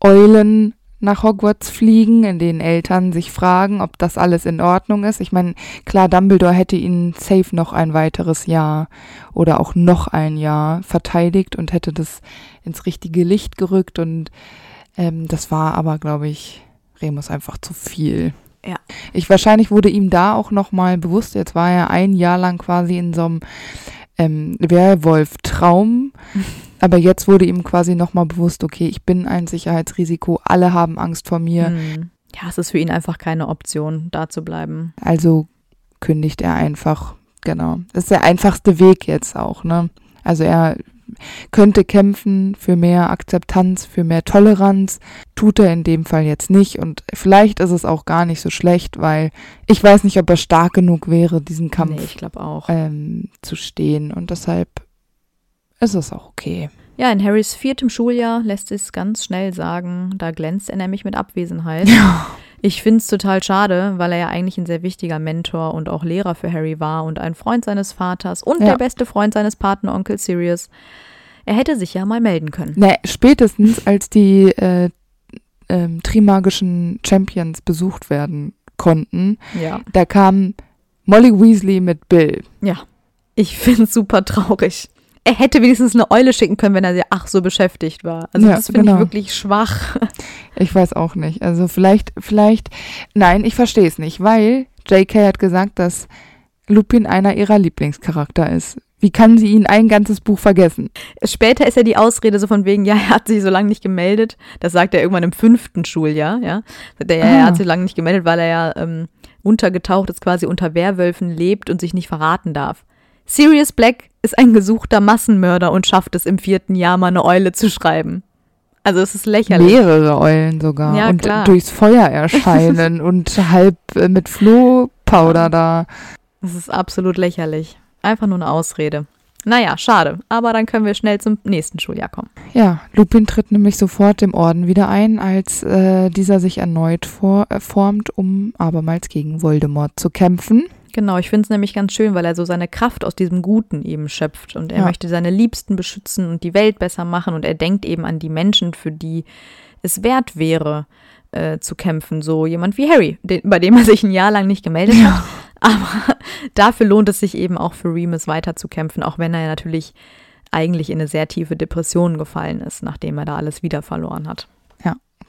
Eulen nach Hogwarts fliegen, in denen Eltern sich fragen, ob das alles in Ordnung ist. Ich meine, klar, Dumbledore hätte ihn safe noch ein weiteres Jahr oder auch noch ein Jahr verteidigt und hätte das ins richtige Licht gerückt und ähm, das war aber, glaube ich, Remus einfach zu viel. Ja. Ich wahrscheinlich wurde ihm da auch noch mal bewusst, jetzt war er ein Jahr lang quasi in so einem ähm, Werwolf-Traum, aber jetzt wurde ihm quasi noch mal bewusst, okay, ich bin ein Sicherheitsrisiko, alle haben Angst vor mir, Mhm. Ja, es ist für ihn einfach keine Option, da zu bleiben. also kündigt er einfach, genau. Das ist der einfachste Weg jetzt auch, ne? Also er könnte kämpfen für mehr Akzeptanz, für mehr Toleranz, tut er in dem Fall jetzt nicht und vielleicht ist es auch gar nicht so schlecht, weil ich weiß nicht, ob er stark genug wäre, diesen Kampf Nee, ich glaube auch. ähm, zu stehen und deshalb ist es auch okay. Ja, in Harrys viertem Schuljahr lässt es ganz schnell sagen, da glänzt er nämlich mit Abwesenheit. Ich finde es total schade, weil er ja eigentlich ein sehr wichtiger Mentor und auch Lehrer für Harry war und ein Freund seines Vaters und Ja. der beste Freund seines Patenonkel Sirius. Er hätte sich ja mal melden können. Ne, spätestens als die äh, ähm, Trimagischen Champions besucht werden konnten, Ja. da kam Molly Weasley mit Bill. Ja. Ich finde es super traurig. Er hätte wenigstens eine Eule schicken können, wenn er ja ach so beschäftigt war. Also Ja, das finde genau. ich wirklich schwach. Ich weiß auch nicht. Also vielleicht, vielleicht, nein, ich verstehe es nicht, weil J.K. hat gesagt, dass Lupin einer ihrer Lieblingscharakter ist. Wie kann sie ihn ein ganzes Buch vergessen? Später ist ja die Ausrede so von wegen, ja, er hat sich so lange nicht gemeldet. Das sagt er irgendwann im fünften Schuljahr, ja. Sagt er, ja, er Ah. hat sich lange nicht gemeldet, weil er ja ähm, untergetaucht ist, quasi unter Werwölfen lebt und sich nicht verraten darf. Sirius Black ist ein gesuchter Massenmörder und schafft es im vierten Jahr mal eine Eule zu schreiben. Also es ist lächerlich. Mehrere Eulen sogar. Ja, und klar. durchs Feuer erscheinen und halb äh, mit Flohpowder da. Das ist absolut lächerlich. Einfach nur eine Ausrede. Naja, schade. Aber dann können wir schnell zum nächsten Schuljahr kommen. Ja, Lupin tritt nämlich sofort dem Orden wieder ein, als äh, dieser sich erneut vor, äh, formt, um abermals gegen Voldemort zu kämpfen. Genau, ich finde es nämlich ganz schön, weil er so seine Kraft aus diesem Guten eben schöpft und er Ja. möchte seine Liebsten beschützen und die Welt besser machen und er denkt eben an die Menschen, für die es wert wäre, äh, zu kämpfen. So jemand wie Harry, den, bei dem er sich ein Jahr lang nicht gemeldet hat. Aber dafür lohnt es sich eben auch für Remus weiter zu kämpfen, auch wenn er ja natürlich eigentlich in eine sehr tiefe Depression gefallen ist, nachdem er da alles wieder verloren hat.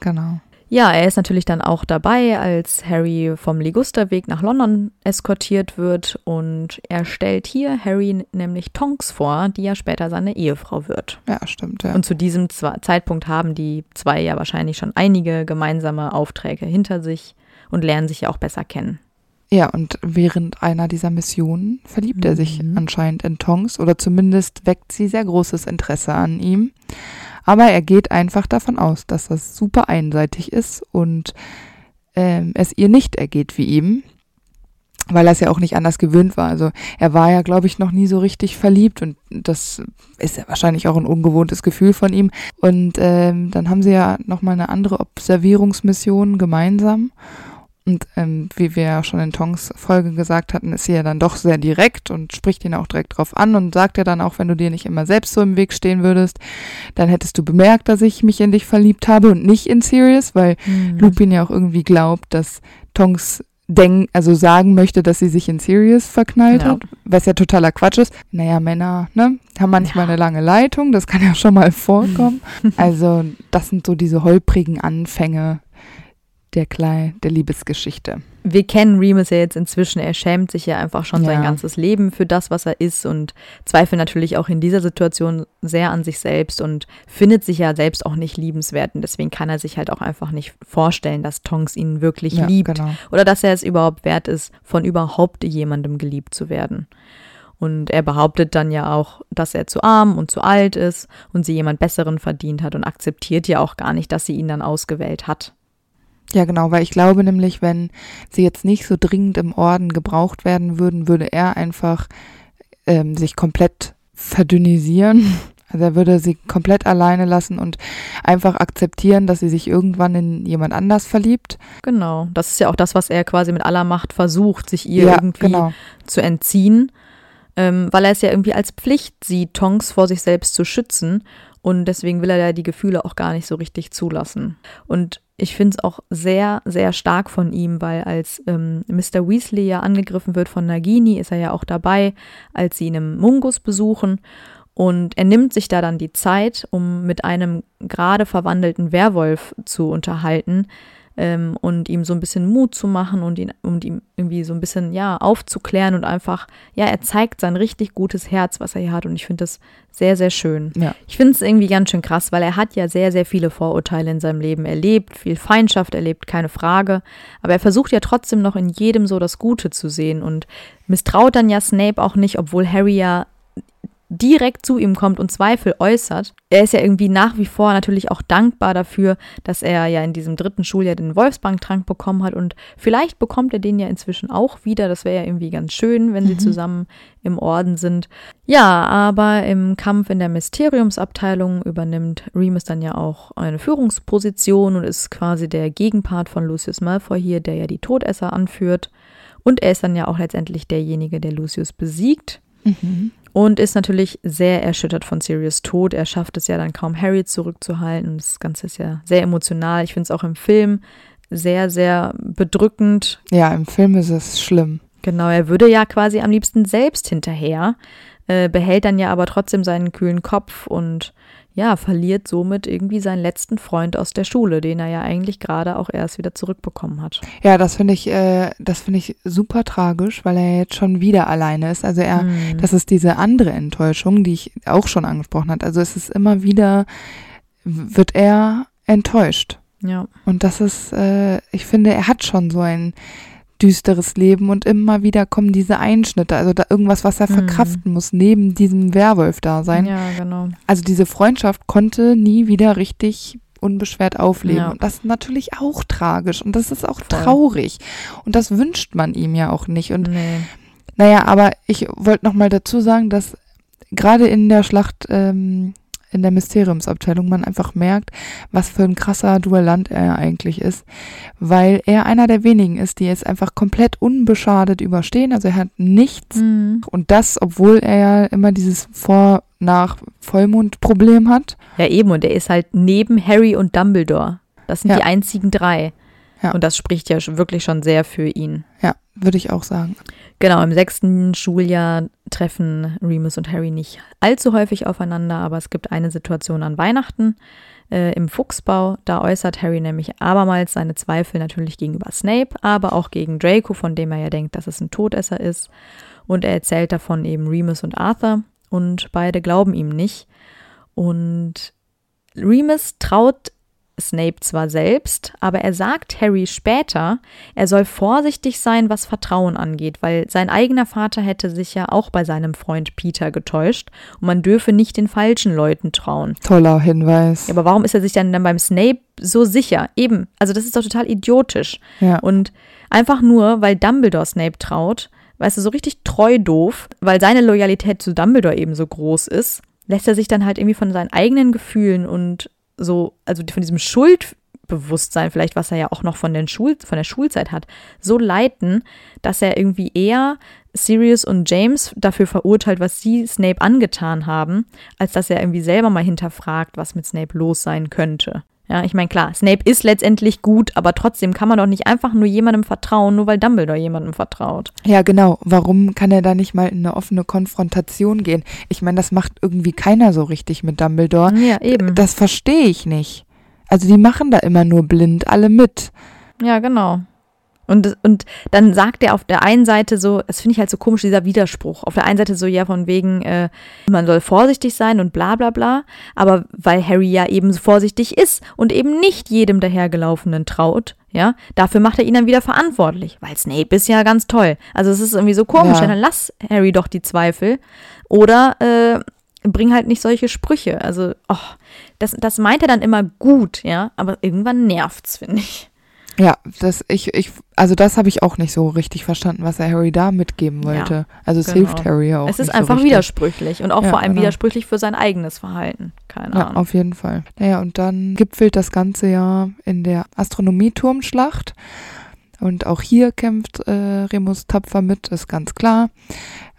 Genau. Ja, er ist natürlich dann auch dabei, als Harry vom Ligusterweg nach London eskortiert wird und er stellt hier Harry nämlich Tonks vor, die ja später seine Ehefrau wird. Ja, stimmt, ja. Und zu diesem Zeitpunkt haben die zwei ja wahrscheinlich schon einige gemeinsame Aufträge hinter sich und lernen sich ja auch besser kennen. Ja, und während einer dieser Missionen verliebt er sich Mhm. anscheinend in Tonks oder zumindest weckt sie sehr großes Interesse an ihm. Aber er geht einfach davon aus, dass das super einseitig ist und ähm, es ihr nicht ergeht wie ihm, weil er es ja auch nicht anders gewöhnt war. Also er war ja, glaube ich, noch nie so richtig verliebt und das ist ja wahrscheinlich auch ein ungewohntes Gefühl von ihm. Und ähm, dann haben sie ja nochmal eine andere Observierungsmission gemeinsam Und ähm, wie wir ja schon in Tongs Folge gesagt hatten, ist sie ja dann doch sehr direkt und spricht ihn auch direkt drauf an und sagt ja dann auch, wenn du dir nicht immer selbst so im Weg stehen würdest, dann hättest du bemerkt, dass ich mich in dich verliebt habe und nicht in Sirius, weil mhm. Lupin ja auch irgendwie glaubt, dass Tongs denk, also sagen möchte, dass sie sich in Sirius verknallt ja. hat, was ja totaler Quatsch ist. Naja, Männer, ne, haben manchmal ja. eine lange Leitung, das kann ja schon mal vorkommen. also, das sind so diese holprigen Anfänge der Klei der Liebesgeschichte. Wir kennen Remus ja jetzt inzwischen. Er schämt sich ja einfach schon ja. sein ganzes Leben für das, was er ist und zweifelt natürlich auch in dieser Situation sehr an sich selbst und findet sich ja selbst auch nicht liebenswert. Und deswegen kann er sich halt auch einfach nicht vorstellen, dass Tonks ihn wirklich ja, liebt genau. oder dass er es überhaupt wert ist, von überhaupt jemandem geliebt zu werden. Und er behauptet dann ja auch, dass er zu arm und zu alt ist und sie jemand Besseren verdient hat und akzeptiert ja auch gar nicht, dass sie ihn dann ausgewählt hat. Ja, genau, weil ich glaube nämlich, wenn sie jetzt nicht so dringend im Orden gebraucht werden würden, würde er einfach ähm, sich komplett verdünnisieren. Also er würde sie komplett alleine lassen und einfach akzeptieren, dass sie sich irgendwann in jemand anders verliebt. Genau, das ist ja auch das, was er quasi mit aller Macht versucht, sich ihr ja, irgendwie genau. zu entziehen, ähm, weil er es ja irgendwie als Pflicht sieht, Tonks vor sich selbst zu schützen. Und deswegen will er ja die Gefühle auch gar nicht so richtig zulassen. Und ich finde es auch sehr, sehr stark von ihm, weil als ähm, Mr. Weasley ja angegriffen wird von Nagini, ist er ja auch dabei, als sie ihn im Mungus besuchen. Und er nimmt sich da dann die Zeit, um mit einem gerade verwandelten Werwolf zu unterhalten, ähm, und ihm so ein bisschen Mut zu machen und ihn, um ihm irgendwie so ein bisschen, ja, aufzuklären und einfach, ja, er zeigt sein richtig gutes Herz, was er hier hat und ich finde das sehr, sehr schön. Ja. Ich finde es irgendwie ganz schön krass, weil er hat ja sehr, sehr viele Vorurteile in seinem Leben erlebt, viel Feindschaft erlebt, keine Frage, aber er versucht ja trotzdem noch in jedem so das Gute zu sehen und misstraut dann ja Snape auch nicht, obwohl Harry ja direkt zu ihm kommt und Zweifel äußert. Er ist ja irgendwie nach wie vor natürlich auch dankbar dafür, dass er ja in diesem dritten Schuljahr den Wolfsbanktrank bekommen hat und vielleicht bekommt er den ja inzwischen auch wieder. Das wäre ja irgendwie ganz schön, wenn sie mhm. zusammen im Orden sind. Ja, aber im Kampf in der Mysteriumsabteilung übernimmt Remus dann ja auch eine Führungsposition und ist quasi der Gegenpart von Lucius Malfoy hier, der ja die Todesser anführt. Und er ist dann ja auch letztendlich derjenige, der Lucius besiegt. Mhm und ist natürlich sehr erschüttert von Sirius Tod. Er schafft es ja dann kaum, Harry zurückzuhalten. Das Ganze ist ja sehr emotional. Ich finde es auch im Film sehr, sehr bedrückend. Ja, im Film ist es schlimm. Genau, er würde ja quasi am liebsten selbst hinterher, äh, behält dann ja aber trotzdem seinen kühlen Kopf und ja, verliert somit irgendwie seinen letzten Freund aus der Schule, den er ja eigentlich gerade auch erst wieder zurückbekommen hat. Ja, das finde ich, äh, das finde ich super tragisch, weil er jetzt schon wieder alleine ist. Also er, mhm. das ist diese andere Enttäuschung, die ich auch schon angesprochen habe. Also es ist immer wieder, wird er enttäuscht. Ja. Und das ist, äh, ich finde, er hat schon so ein düsteres Leben und immer wieder kommen diese Einschnitte, also da irgendwas, was er mhm. verkraften muss, neben diesem Werwolf da sein. Ja, genau. Also diese Freundschaft konnte nie wieder richtig unbeschwert aufleben. Ja. Und das ist natürlich auch tragisch und das ist auch Voll. traurig. Und das wünscht man ihm ja auch nicht. Und nee. naja, aber ich wollte nochmal dazu sagen, dass gerade in der Schlacht ähm, in der Mysteriumsabteilung man einfach merkt, was für ein krasser Duellant er eigentlich ist, weil er einer der wenigen ist, die es einfach komplett unbeschadet überstehen. Also er hat nichts mhm. und das, obwohl er ja immer dieses Vor- nach Vollmond-Problem hat. Ja, eben, und er ist halt neben Harry und Dumbledore. Das sind ja. die einzigen drei. Ja. Und das spricht ja wirklich schon sehr für ihn. Ja, würde ich auch sagen. Genau, im sechsten Schuljahr treffen Remus und Harry nicht allzu häufig aufeinander, aber es gibt eine Situation an Weihnachten äh, im Fuchsbau. Da äußert Harry nämlich abermals seine Zweifel natürlich gegenüber Snape, aber auch gegen Draco, von dem er ja denkt, dass es ein Todesser ist. Und er erzählt davon eben Remus und Arthur und beide glauben ihm nicht. Und Remus traut Snape zwar selbst, aber er sagt Harry später, er soll vorsichtig sein, was Vertrauen angeht, weil sein eigener Vater hätte sich ja auch bei seinem Freund Peter getäuscht und man dürfe nicht den falschen Leuten trauen. Toller Hinweis. aber warum ist er sich dann, dann beim Snape so sicher? Eben, also das ist doch total idiotisch. Ja. Und einfach nur, weil Dumbledore Snape traut, weißt du, so richtig treu doof, weil seine Loyalität zu Dumbledore eben so groß ist, lässt er sich dann halt irgendwie von seinen eigenen Gefühlen und so, also von diesem Schuld, Selbstbewusstsein, vielleicht was er ja auch noch von, den Schul von der Schulzeit hat, so leiten, dass er irgendwie eher Sirius und James dafür verurteilt, was sie Snape angetan haben, als dass er irgendwie selber mal hinterfragt, was mit Snape los sein könnte. Ja, ich meine, klar, Snape ist letztendlich gut, aber trotzdem kann man doch nicht einfach nur jemandem vertrauen, nur weil Dumbledore jemandem vertraut. Ja, genau. Warum kann er da nicht mal in eine offene Konfrontation gehen? Ich meine, das macht irgendwie keiner so richtig mit Dumbledore. Ja, eben. Das verstehe ich nicht. Also die machen da immer nur blind, alle mit. Ja, genau. Und, und dann sagt er auf der einen Seite so, das finde ich halt so komisch, dieser Widerspruch. Auf der einen Seite so, ja, von wegen, äh, man soll vorsichtig sein und bla bla bla. Aber weil Harry ja eben vorsichtig ist und eben nicht jedem dahergelaufenen traut, ja, dafür macht er ihn dann wieder verantwortlich. Weil Snape ist ja ganz toll. Also es ist irgendwie so komisch, ja. dann lass Harry doch die Zweifel. Oder äh, bring halt nicht solche Sprüche. Also, oh, das, das meint er dann immer gut, ja, aber irgendwann nervt's, finde ich. Ja, das ich ich also das habe ich auch nicht so richtig verstanden, was er Harry da mitgeben wollte. Ja, also es genau. hilft Harry ja auch. Es ist einfach so widersprüchlich und auch ja, vor allem genau. widersprüchlich für sein eigenes Verhalten. Keine ja, Ahnung. auf jeden Fall. Naja, und dann gipfelt das ganze ja in der Astronomieturmschlacht. Und auch hier kämpft äh, Remus tapfer mit, ist ganz klar.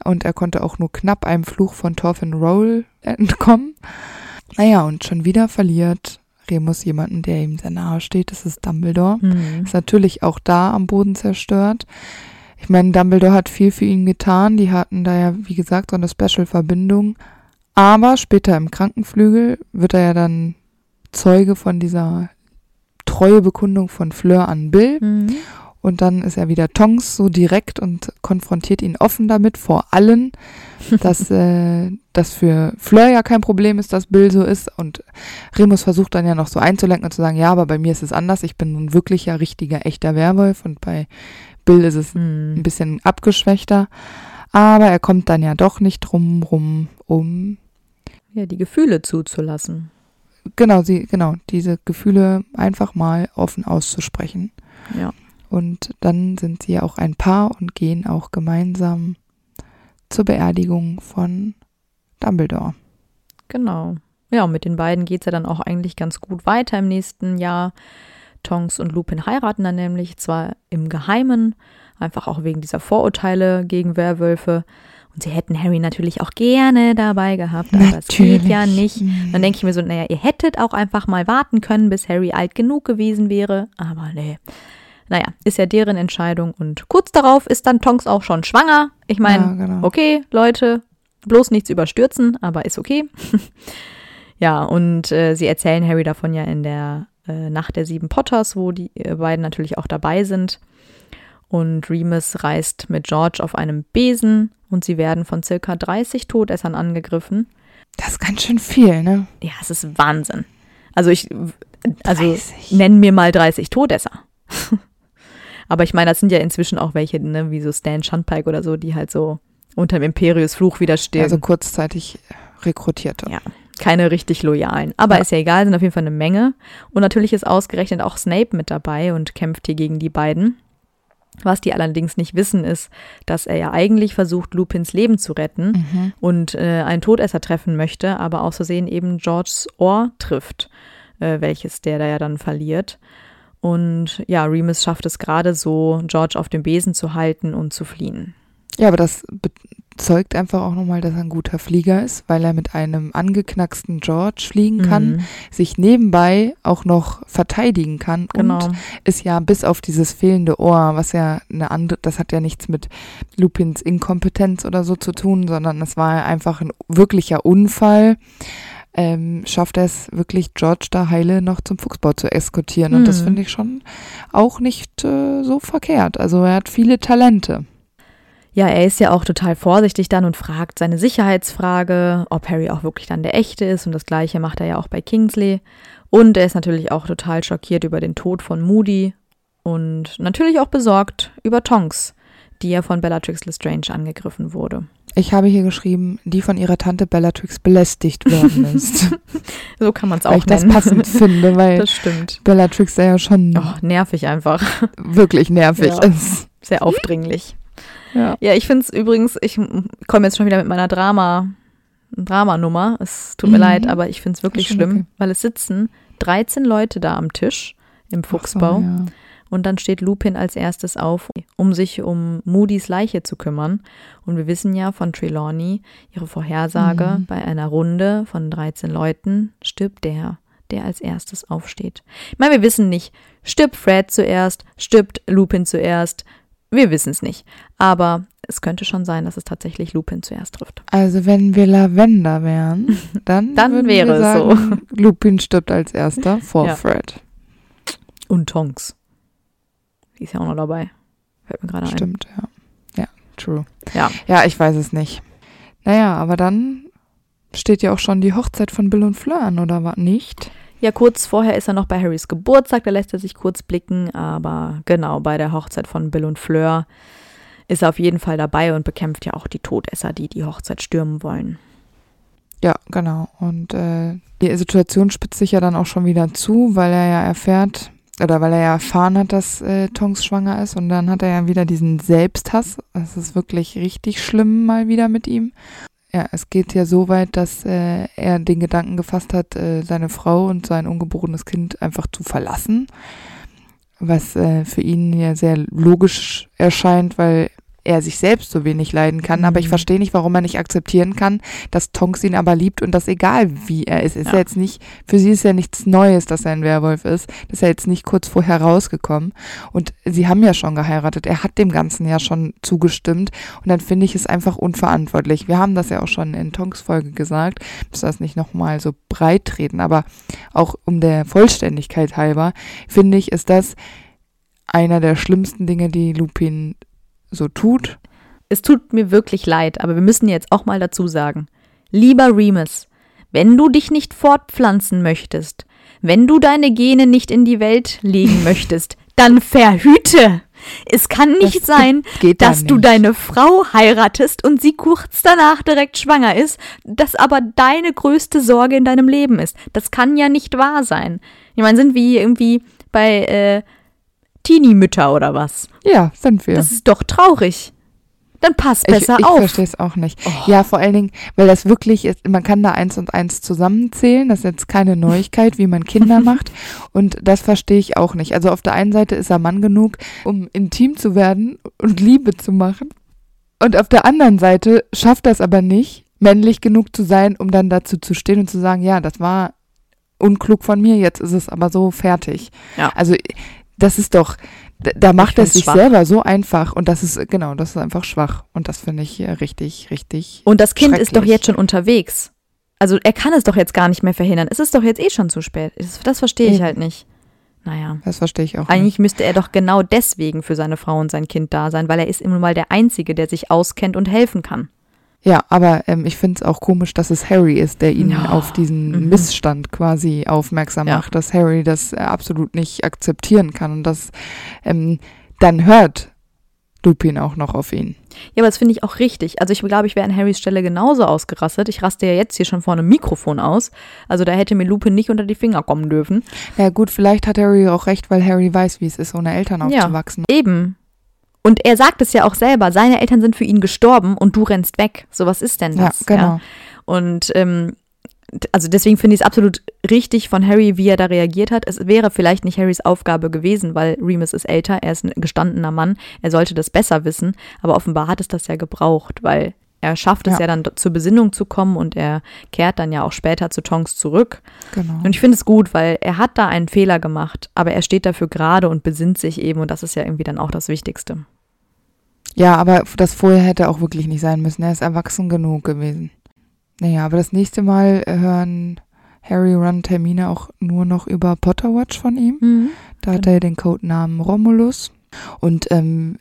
Und er konnte auch nur knapp einem Fluch von Thorfinn Roll entkommen. Naja, und schon wieder verliert Remus jemanden, der ihm sehr nahe steht. Das ist Dumbledore. Mhm. Ist natürlich auch da am Boden zerstört. Ich meine, Dumbledore hat viel für ihn getan. Die hatten da ja, wie gesagt, so eine Special-Verbindung. Aber später im Krankenflügel wird er ja dann Zeuge von dieser Treuebekundung von Fleur an Bill. Mhm. Und dann ist er wieder Tongs so direkt und konfrontiert ihn offen damit vor allen, dass äh, das für Fleur ja kein Problem ist, dass Bill so ist. Und Remus versucht dann ja noch so einzulenken und zu sagen, ja, aber bei mir ist es anders. Ich bin ein wirklicher, richtiger, echter Werwolf und bei Bill ist es mhm. ein bisschen abgeschwächter. Aber er kommt dann ja doch nicht drum rum, um ja, die Gefühle zuzulassen. Genau, sie, genau, diese Gefühle einfach mal offen auszusprechen. Ja. Und dann sind sie auch ein Paar und gehen auch gemeinsam zur Beerdigung von Dumbledore. Genau. Ja, und mit den beiden geht es ja dann auch eigentlich ganz gut weiter im nächsten Jahr. Tonks und Lupin heiraten dann nämlich, zwar im Geheimen, einfach auch wegen dieser Vorurteile gegen Werwölfe. Und sie hätten Harry natürlich auch gerne dabei gehabt, aber es geht ja nicht. Dann denke ich mir so, naja, ihr hättet auch einfach mal warten können, bis Harry alt genug gewesen wäre. Aber nee, naja, ist ja deren Entscheidung. Und kurz darauf ist dann Tonks auch schon schwanger. Ich meine, ja, genau. okay, Leute, bloß nichts überstürzen, aber ist okay. ja, und äh, sie erzählen Harry davon ja in der äh, Nacht der sieben Potters, wo die äh, beiden natürlich auch dabei sind. Und Remus reist mit George auf einem Besen und sie werden von circa 30 Todessern angegriffen. Das ist ganz schön viel, ne? Ja, es ist Wahnsinn. Also ich, also 30. nennen mir mal 30 Todesser. Aber ich meine, das sind ja inzwischen auch welche, ne, wie so Stan Shunpike oder so, die halt so unter dem Imperius Fluch widerstehen. Also kurzzeitig rekrutierte. Ja, keine richtig loyalen. Aber ja. ist ja egal, sind auf jeden Fall eine Menge. Und natürlich ist ausgerechnet auch Snape mit dabei und kämpft hier gegen die beiden. Was die allerdings nicht wissen, ist, dass er ja eigentlich versucht, Lupins Leben zu retten mhm. und äh, einen Todesser treffen möchte, aber aus Versehen eben Georges Ohr trifft, äh, welches der da ja dann verliert. Und ja, Remus schafft es gerade so, George auf dem Besen zu halten und zu fliehen. Ja, aber das bezeugt einfach auch nochmal, dass er ein guter Flieger ist, weil er mit einem angeknacksten George fliegen kann, mhm. sich nebenbei auch noch verteidigen kann genau. und ist ja bis auf dieses fehlende Ohr, was ja eine andere, das hat ja nichts mit Lupins Inkompetenz oder so zu tun, sondern es war einfach ein wirklicher Unfall ähm, schafft er es wirklich, George da heile noch zum Fuchsbau zu eskortieren. Und das hm. finde ich schon auch nicht äh, so verkehrt. Also er hat viele Talente. Ja, er ist ja auch total vorsichtig dann und fragt seine Sicherheitsfrage, ob Harry auch wirklich dann der echte ist. Und das gleiche macht er ja auch bei Kingsley. Und er ist natürlich auch total schockiert über den Tod von Moody und natürlich auch besorgt über Tonks, die ja von Bellatrix Lestrange angegriffen wurde. Ich habe hier geschrieben, die von ihrer Tante Bellatrix belästigt worden ist. so kann man es auch weil ich nennen. das passend finde, weil das stimmt. Bellatrix ja schon oh, nervig einfach. Wirklich nervig ja. ist. Sehr aufdringlich. Ja, ja ich finde es übrigens, ich komme jetzt schon wieder mit meiner Drama, Dramanummer. Es tut mir mhm. leid, aber ich finde es wirklich schlimm, okay. weil es sitzen 13 Leute da am Tisch im Fuchsbau. So, ja. Und dann steht Lupin als erstes auf, um sich um Moody's Leiche zu kümmern. Und wir wissen ja von Trelawney, ihre Vorhersage, Mhm. bei einer Runde von 13 Leuten stirbt der, der als erstes aufsteht. Ich meine, wir wissen nicht, stirbt Fred zuerst, stirbt Lupin zuerst. Wir wissen es nicht. Aber es könnte schon sein, dass es tatsächlich Lupin zuerst trifft. Also wenn wir Lavender wären, dann, Dann würden wäre wir es so. Lupin stirbt als erster vor Ja. Fred. Und Tonks. Die ist ja auch noch dabei. Fällt mir gerade ein. Stimmt, ja. Ja, true. Ja. Ja, ich weiß es nicht. Naja, aber dann steht ja auch schon die Hochzeit von Bill und Fleur an, oder was? Nicht? Ja, kurz vorher ist er noch bei Harrys Geburtstag, da lässt er sich kurz blicken, aber genau, bei der Hochzeit von Bill und Fleur ist er auf jeden Fall dabei und bekämpft ja auch die Todesser, die die Hochzeit stürmen wollen. Ja, genau. Und äh, die Situation spitzt sich ja dann auch schon wieder zu, weil er ja erfährt, oder weil er ja erfahren hat, dass äh, Tonks schwanger ist. Und dann hat er ja wieder diesen Selbsthass. Das ist wirklich richtig schlimm mal wieder mit ihm. Ja, es geht ja so weit, dass äh, er den Gedanken gefasst hat, äh, seine Frau und sein ungeborenes Kind einfach zu verlassen. Was äh, für ihn ja sehr logisch erscheint, weil er sich selbst so wenig leiden kann. Aber ich Mhm. verstehe nicht, warum er nicht akzeptieren kann, dass Tonks ihn aber liebt und das egal wie er ist. Ist Ja. ja jetzt nicht, für sie ist ja nichts Neues, dass er ein Werwolf ist. Das ist ja jetzt nicht kurz vorher rausgekommen. Und sie haben ja schon geheiratet. Er hat dem Ganzen ja schon zugestimmt. Und dann finde ich es einfach unverantwortlich. Wir haben das ja auch schon in Tonks Folge gesagt. Müssen das nicht nochmal so breit treten. Aber auch um der Vollständigkeit halber, finde ich, ist das einer der schlimmsten Dinge, die Lupin so tut. Es tut mir wirklich leid, aber wir müssen jetzt auch mal dazu sagen. Lieber Remus, wenn du dich nicht fortpflanzen möchtest, wenn du deine Gene nicht in die Welt legen möchtest, dann verhüte. Es kann nicht Das sein, dass du nicht. deine Frau heiratest und sie kurz danach direkt schwanger ist, das aber deine größte Sorge in deinem Leben ist. Das kann ja nicht wahr sein. Ich meine, sind wir irgendwie bei äh, Teenie-Mütter oder was? Ja, sind wir. Das ist doch traurig. Dann pass besser ich ich auf. verstehe es auch nicht. Ja, vor allen Dingen, weil das wirklich ist, man kann da eins und eins zusammenzählen. Das ist jetzt keine Neuigkeit, wie man Kinder macht. Und das verstehe ich auch nicht. Also auf der einen Seite ist er Mann genug, um intim zu werden und Liebe zu machen. Und auf der anderen Seite schafft er es aber nicht, männlich genug zu sein, um dann dazu zu stehen und zu sagen, ja, das war unklug von mir, jetzt ist es aber so fertig. Ja. Also das ist doch, da- macht er sich schwach. selber so einfach und das ist, genau, das ist einfach schwach und das finde ich äh, richtig, richtig. Und das Kind ist doch jetzt schon unterwegs. Also er kann es doch jetzt gar nicht mehr verhindern. Es ist doch jetzt eh schon zu spät. Das, das verstehe ich halt nicht. Naja. Das verstehe ich auch nicht. Eigentlich müsste er doch genau deswegen für seine Frau und sein Kind da sein, weil er ist immer mal der Einzige, der sich auskennt und helfen kann. Ja, aber ähm, ich finde es auch komisch, dass es Harry ist, der ihn Ja. auf diesen Mhm. Missstand quasi aufmerksam Ja. macht, dass Harry das äh, absolut nicht akzeptieren kann und das ähm, dann hört Lupin auch noch auf ihn. Ja, aber das finde ich auch richtig. Also ich glaube, ich wäre an Harrys Stelle genauso ausgerastet. Ich raste ja jetzt hier schon vor einem Mikrofon aus. Also da hätte mir Lupin nicht unter die Finger kommen dürfen. Ja gut, vielleicht hat Harry auch recht, weil Harry weiß, wie es ist, ohne Eltern Ja. aufzuwachsen. Eben. Und er sagt es ja auch selber, seine Eltern sind für ihn gestorben und du rennst weg. So, was ist denn Ja, das? genau. Und ähm, also deswegen finde ich es absolut richtig von Harry, wie er da reagiert hat. Es wäre vielleicht nicht Harrys Aufgabe gewesen, weil Remus ist älter, er ist ein gestandener Mann, er sollte das besser wissen, aber offenbar hat es das ja gebraucht, weil er schafft es Ja. ja, dann zur Besinnung zu kommen und er kehrt dann ja auch später zu Tonks zurück. Genau. Und ich finde es gut, weil er hat da einen Fehler gemacht, aber er steht dafür gerade und besinnt sich eben und das ist ja irgendwie dann auch das Wichtigste. Ja, aber das vorher hätte auch wirklich nicht sein müssen. Er ist erwachsen genug gewesen. Naja, aber das nächste Mal hören Harry, Ron und Hermine auch nur noch über Potterwatch von ihm. Da hat er den Codenamen Romulus. Und ähm,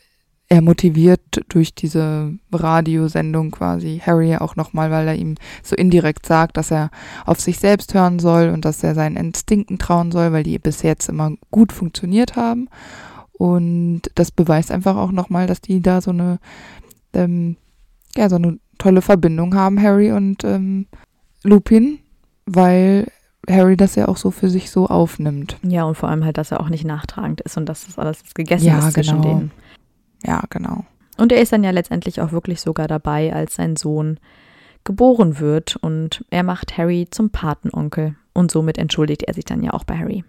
er motiviert durch diese Radiosendung quasi Harry auch nochmal, weil er ihm so indirekt sagt, dass er auf sich selbst hören soll und dass er seinen Instinkten trauen soll, weil die bis jetzt immer gut funktioniert haben. Und das beweist einfach auch nochmal, dass die da so eine, ähm, ja, so eine tolle Verbindung haben, Harry und ähm, Lupin, weil Harry das ja auch so für sich so aufnimmt. Ja, und vor allem halt, dass er auch nicht nachtragend ist und dass das alles gegessen Ja, ist zwischen genau. denen. Ja, genau. Und er ist dann ja letztendlich auch wirklich sogar dabei, als sein Sohn geboren wird und er macht Harry zum Patenonkel und somit entschuldigt er sich dann ja auch bei Harry.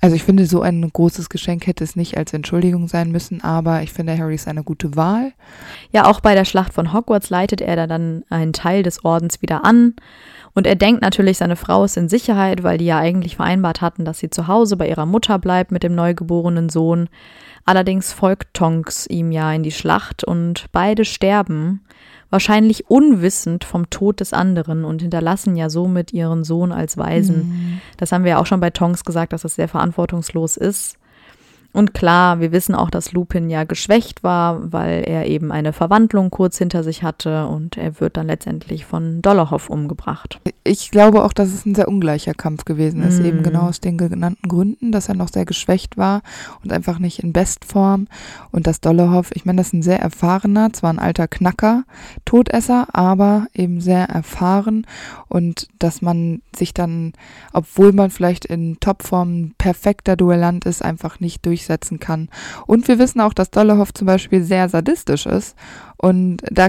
Also ich finde, so ein großes Geschenk hätte es nicht als Entschuldigung sein müssen, aber ich finde, Harry ist eine gute Wahl. Ja, auch bei der Schlacht von Hogwarts leitet er dann einen Teil des Ordens wieder an. Und er denkt natürlich, seine Frau ist in Sicherheit, weil die ja eigentlich vereinbart hatten, dass sie zu Hause bei ihrer Mutter bleibt mit dem neugeborenen Sohn. Allerdings folgt Tonks ihm ja in die Schlacht und beide sterben wahrscheinlich unwissend vom Tod des anderen und hinterlassen ja somit ihren Sohn als Waisen. Mhm. Das haben wir ja auch schon bei Tonks gesagt, dass das sehr verantwortungslos ist. Und klar, wir wissen auch, dass Lupin ja geschwächt war, weil er eben eine Verwandlung kurz hinter sich hatte und er wird dann letztendlich von Dollarhoff umgebracht. Ich glaube auch, dass es ein sehr ungleicher Kampf gewesen ist, mm. eben genau aus den genannten Gründen, dass er noch sehr geschwächt war und einfach nicht in Bestform und dass Dollarhoff, ich meine, das ist ein sehr erfahrener, zwar ein alter Knacker, Todesser, aber eben sehr erfahren und dass man sich dann, obwohl man vielleicht in Topform perfekter Duellant ist, einfach nicht durch durchsetzen kann. Und wir wissen auch, dass Dollarhoff zum Beispiel sehr sadistisch ist. Und da,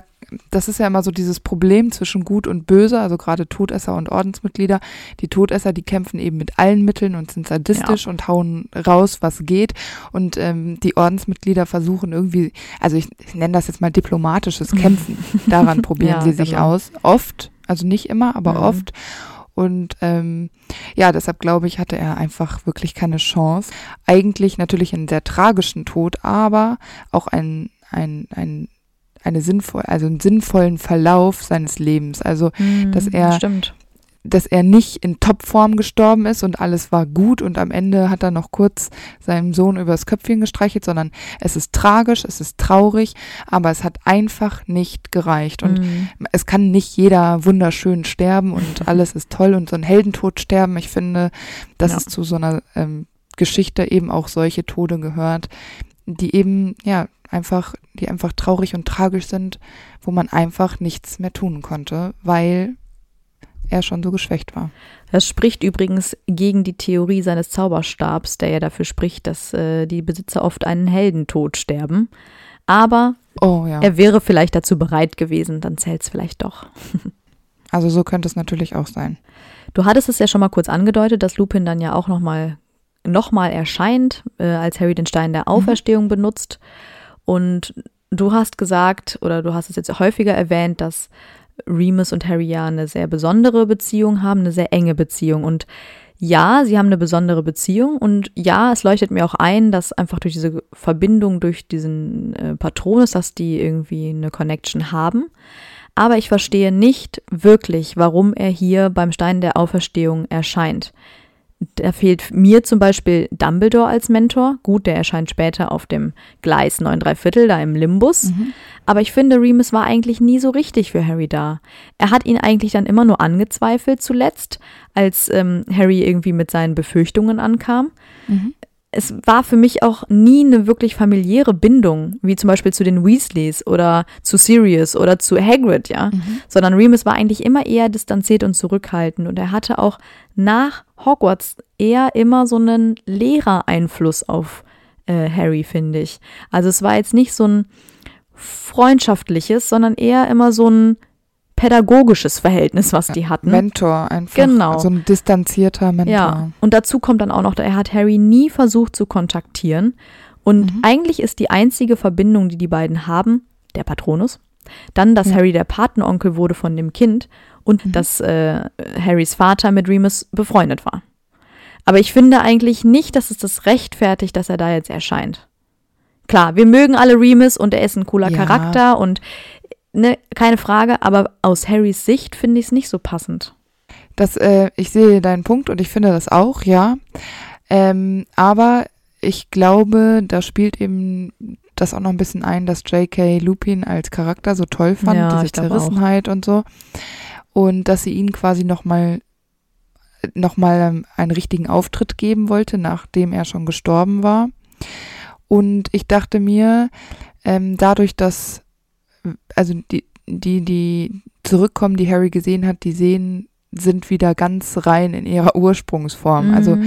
das ist ja immer so dieses Problem zwischen Gut und Böse, also gerade Todesser und Ordensmitglieder. Die Todesser, die kämpfen eben mit allen Mitteln und sind sadistisch ja. und hauen raus, was geht. Und ähm, die Ordensmitglieder versuchen irgendwie, also ich, ich nenne das jetzt mal diplomatisches Kämpfen. Daran probieren ja, sie sich genau. aus. Oft, also nicht immer, aber mhm. oft. Und ähm, ja, deshalb glaube ich, hatte er einfach wirklich keine Chance. Eigentlich natürlich einen sehr tragischen Tod, aber auch ein, ein, ein eine sinnvoll, also einen sinnvollen Verlauf seines Lebens. Also, mm, dass er stimmt dass er nicht in Topform gestorben ist und alles war gut und am Ende hat er noch kurz seinem Sohn übers Köpfchen gestreichelt, sondern es ist tragisch, es ist traurig, aber es hat einfach nicht gereicht und mhm. es kann nicht jeder wunderschön sterben und alles ist toll und so ein Heldentod sterben. Ich finde, dass ja. es zu so einer ähm, Geschichte eben auch solche Tode gehört, die eben, ja, einfach, die einfach traurig und tragisch sind, wo man einfach nichts mehr tun konnte, weil er schon so geschwächt war. Das spricht übrigens gegen die Theorie seines Zauberstabs, der ja dafür spricht, dass äh, die Besitzer oft einen Heldentod sterben. Aber oh, ja. er wäre vielleicht dazu bereit gewesen, dann zählt es vielleicht doch. also so könnte es natürlich auch sein. Du hattest es ja schon mal kurz angedeutet, dass Lupin dann ja auch nochmal noch mal erscheint, äh, als Harry den Stein der mhm. Auferstehung mhm. benutzt. Und du hast gesagt, oder du hast es jetzt häufiger erwähnt, dass Remus und Harry ja eine sehr besondere Beziehung haben, eine sehr enge Beziehung. Und ja, sie haben eine besondere Beziehung und ja, es leuchtet mir auch ein, dass einfach durch diese Verbindung, durch diesen äh, Patronus, dass die irgendwie eine Connection haben. Aber ich verstehe nicht wirklich, warum er hier beim Stein der Auferstehung erscheint da fehlt mir zum Beispiel Dumbledore als Mentor. Gut, der erscheint später auf dem Gleis 9 3 Viertel, da im Limbus. Mhm. Aber ich finde, Remus war eigentlich nie so richtig für Harry da. Er hat ihn eigentlich dann immer nur angezweifelt zuletzt, als ähm, Harry irgendwie mit seinen Befürchtungen ankam. Mhm es war für mich auch nie eine wirklich familiäre Bindung, wie zum Beispiel zu den Weasleys oder zu Sirius oder zu Hagrid, ja. Mhm. Sondern Remus war eigentlich immer eher distanziert und zurückhaltend und er hatte auch nach Hogwarts eher immer so einen Lehrereinfluss auf äh, Harry, finde ich. Also es war jetzt nicht so ein freundschaftliches, sondern eher immer so ein pädagogisches Verhältnis, was die hatten. Mentor einfach. Genau. So ein distanzierter Mentor. Ja. Und dazu kommt dann auch noch, er hat Harry nie versucht zu kontaktieren. Und mhm. eigentlich ist die einzige Verbindung, die die beiden haben, der Patronus. Dann, dass ja. Harry der Patenonkel wurde von dem Kind und mhm. dass äh, Harrys Vater mit Remus befreundet war. Aber ich finde eigentlich nicht, dass es das rechtfertigt, dass er da jetzt erscheint. Klar, wir mögen alle Remus und er ist ein cooler ja. Charakter und ne, keine Frage, aber aus Harrys Sicht finde ich es nicht so passend. Das, äh, ich sehe deinen Punkt und ich finde das auch, ja. Ähm, aber ich glaube, da spielt eben das auch noch ein bisschen ein, dass J.K. Lupin als Charakter so toll fand, ja, diese Zerrissenheit und so. Und dass sie ihn quasi nochmal noch mal ähm, einen richtigen Auftritt geben wollte, nachdem er schon gestorben war. Und ich dachte mir, ähm, dadurch, dass also die, die, die zurückkommen, die Harry gesehen hat, die sehen, sind wieder ganz rein in ihrer Ursprungsform. Mhm. Also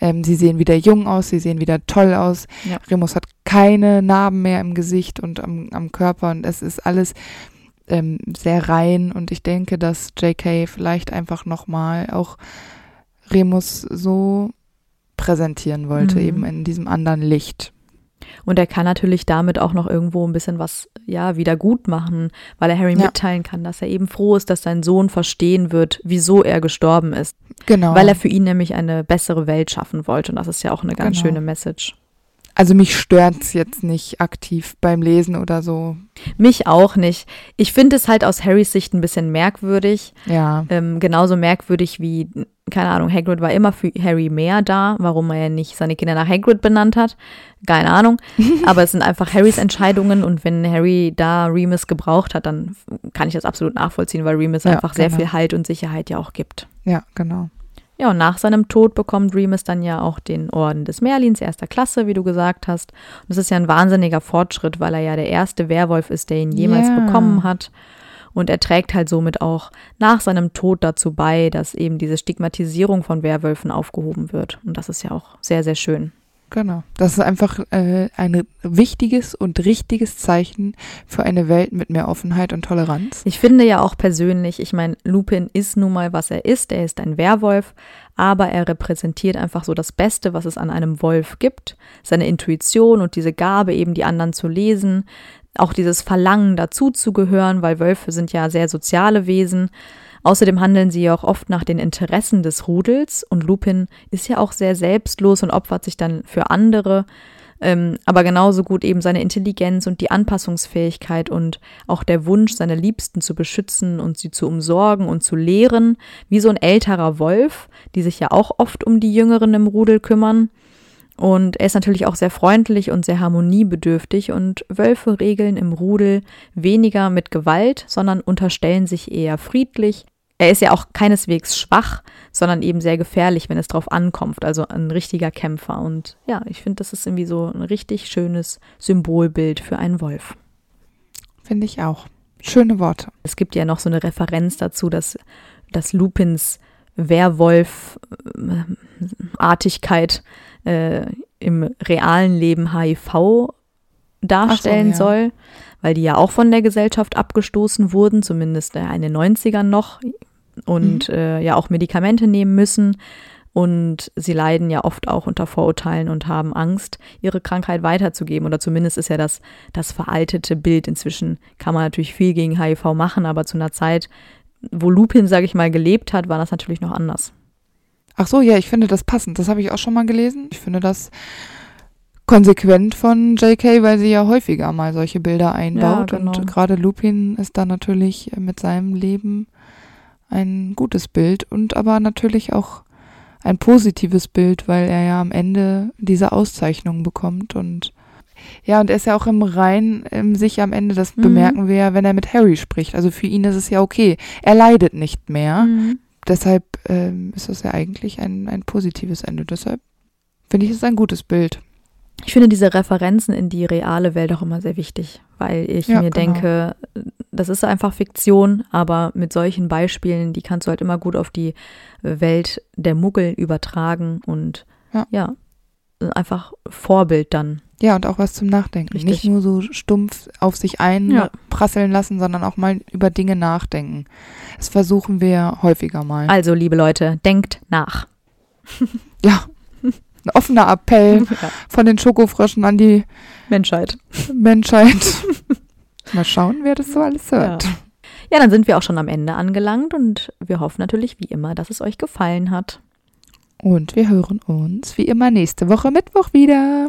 ähm, sie sehen wieder jung aus, sie sehen wieder toll aus. Ja. Remus hat keine Narben mehr im Gesicht und am, am Körper und es ist alles ähm, sehr rein und ich denke, dass JK vielleicht einfach nochmal auch Remus so präsentieren wollte, Mhm. eben in diesem anderen Licht. Und er kann natürlich damit auch noch irgendwo ein bisschen was, ja, wieder gut machen, weil er Harry Ja. mitteilen kann, dass er eben froh ist, dass sein Sohn verstehen wird, wieso er gestorben ist. Genau. Weil er für ihn nämlich eine bessere Welt schaffen wollte. Und das ist ja auch eine ganz Genau. schöne Message. also mich stört's jetzt nicht aktiv beim Lesen oder so. Mich auch nicht. Ich finde es halt aus Harrys Sicht ein bisschen merkwürdig. Ja. Ähm, genauso merkwürdig wie, keine Ahnung, Hagrid war immer für Harry mehr da, warum er ja nicht seine Kinder nach Hagrid benannt hat. Keine Ahnung. Aber es sind einfach Harrys Entscheidungen und wenn Harry da Remus gebraucht hat, dann kann ich das absolut nachvollziehen, weil Remus Ja, einfach sehr genau. viel Halt und Sicherheit ja auch gibt. Ja, genau. Ja, und nach seinem Tod bekommt Remus dann ja auch den Orden des Merlins erster Klasse, wie du gesagt hast. Und das ist ja ein wahnsinniger Fortschritt, weil er ja der erste Werwolf ist, der ihn jemals Ja. bekommen hat. Und er trägt halt somit auch nach seinem Tod dazu bei, dass eben diese Stigmatisierung von Werwölfen aufgehoben wird. Und das ist ja auch sehr, sehr schön. Genau. Das ist einfach äh, ein wichtiges und richtiges Zeichen für eine Welt mit mehr Offenheit und Toleranz. Ich finde ja auch persönlich, ich meine, Lupin ist nun mal, was er ist. Er ist ein Werwolf, aber er repräsentiert einfach so das Beste, was es an einem Wolf gibt. Seine Intuition und diese Gabe, eben die anderen zu lesen. Auch dieses Verlangen, dazuzugehören, weil Wölfe sind ja sehr soziale Wesen. Außerdem handeln sie ja auch oft nach den Interessen des Rudels und Lupin ist ja auch sehr selbstlos und opfert sich dann für andere. Ähm, aber genauso gut eben seine Intelligenz und die Anpassungsfähigkeit und auch der Wunsch, seine Liebsten zu beschützen und sie zu umsorgen und zu lehren, wie so ein älterer Wolf, die sich ja auch oft um die Jüngeren im Rudel kümmern. Und er ist natürlich auch sehr freundlich und sehr harmoniebedürftig und Wölfe regeln im Rudel weniger mit Gewalt, sondern unterstellen sich eher friedlich. Er ist ja auch keineswegs schwach, sondern eben sehr gefährlich, wenn es drauf ankommt, also ein richtiger Kämpfer. Und ja, ich finde, das ist irgendwie so ein richtig schönes Symbolbild für einen Wolf. Finde ich auch. Schöne Worte. Es gibt ja noch so eine Referenz dazu, dass, dass Lupins Werwolf-Artigkeit äh, im realen Leben HIV darstellen so, ja. soll, weil die ja auch von der Gesellschaft abgestoßen wurden, zumindest äh, in den 90ern noch und äh, ja auch Medikamente nehmen müssen. Und sie leiden ja oft auch unter Vorurteilen und haben Angst, ihre Krankheit weiterzugeben. Oder zumindest ist ja das, das veraltete Bild. Inzwischen kann man natürlich viel gegen HIV machen, aber zu einer Zeit, wo Lupin, sage ich mal, gelebt hat, war das natürlich noch anders. Ach so, ja, ich finde das passend. Das habe ich auch schon mal gelesen. Ich finde das konsequent von JK, weil sie ja häufiger mal solche Bilder einbaut. genau. Und gerade Lupin ist da natürlich mit seinem Leben ein gutes Bild und aber natürlich auch ein positives Bild, weil er ja am Ende diese Auszeichnung bekommt und ja, und er ist ja auch im Rein im sich am Ende, das Mhm. bemerken wir ja, wenn er mit Harry spricht. Also für ihn ist es ja okay. Er leidet nicht mehr. Deshalb ähm, ist das ja eigentlich ein, ein positives Ende. Deshalb finde ich es ein gutes Bild. Ich finde diese Referenzen in die reale Welt auch immer sehr wichtig, weil ich Ja, mir genau. denke, das ist einfach Fiktion, aber mit solchen Beispielen, die kannst du halt immer gut auf die Welt der Muggel übertragen und Ja. ja, einfach Vorbild dann. Ja, und auch was zum Nachdenken. Richtig. Nicht nur so stumpf auf sich Ja. einprasseln lassen, sondern auch mal über Dinge nachdenken. Das versuchen wir häufiger mal. Also, liebe Leute, denkt nach. Ja, ein offener Appell Ja. von den Schokofröschen an die Menschheit. Menschheit. mal schauen, wer das so alles hört. Ja. ja, dann sind wir auch schon am Ende angelangt und wir hoffen natürlich wie immer, dass es euch gefallen hat. Und wir hören uns wie immer nächste Woche Mittwoch wieder.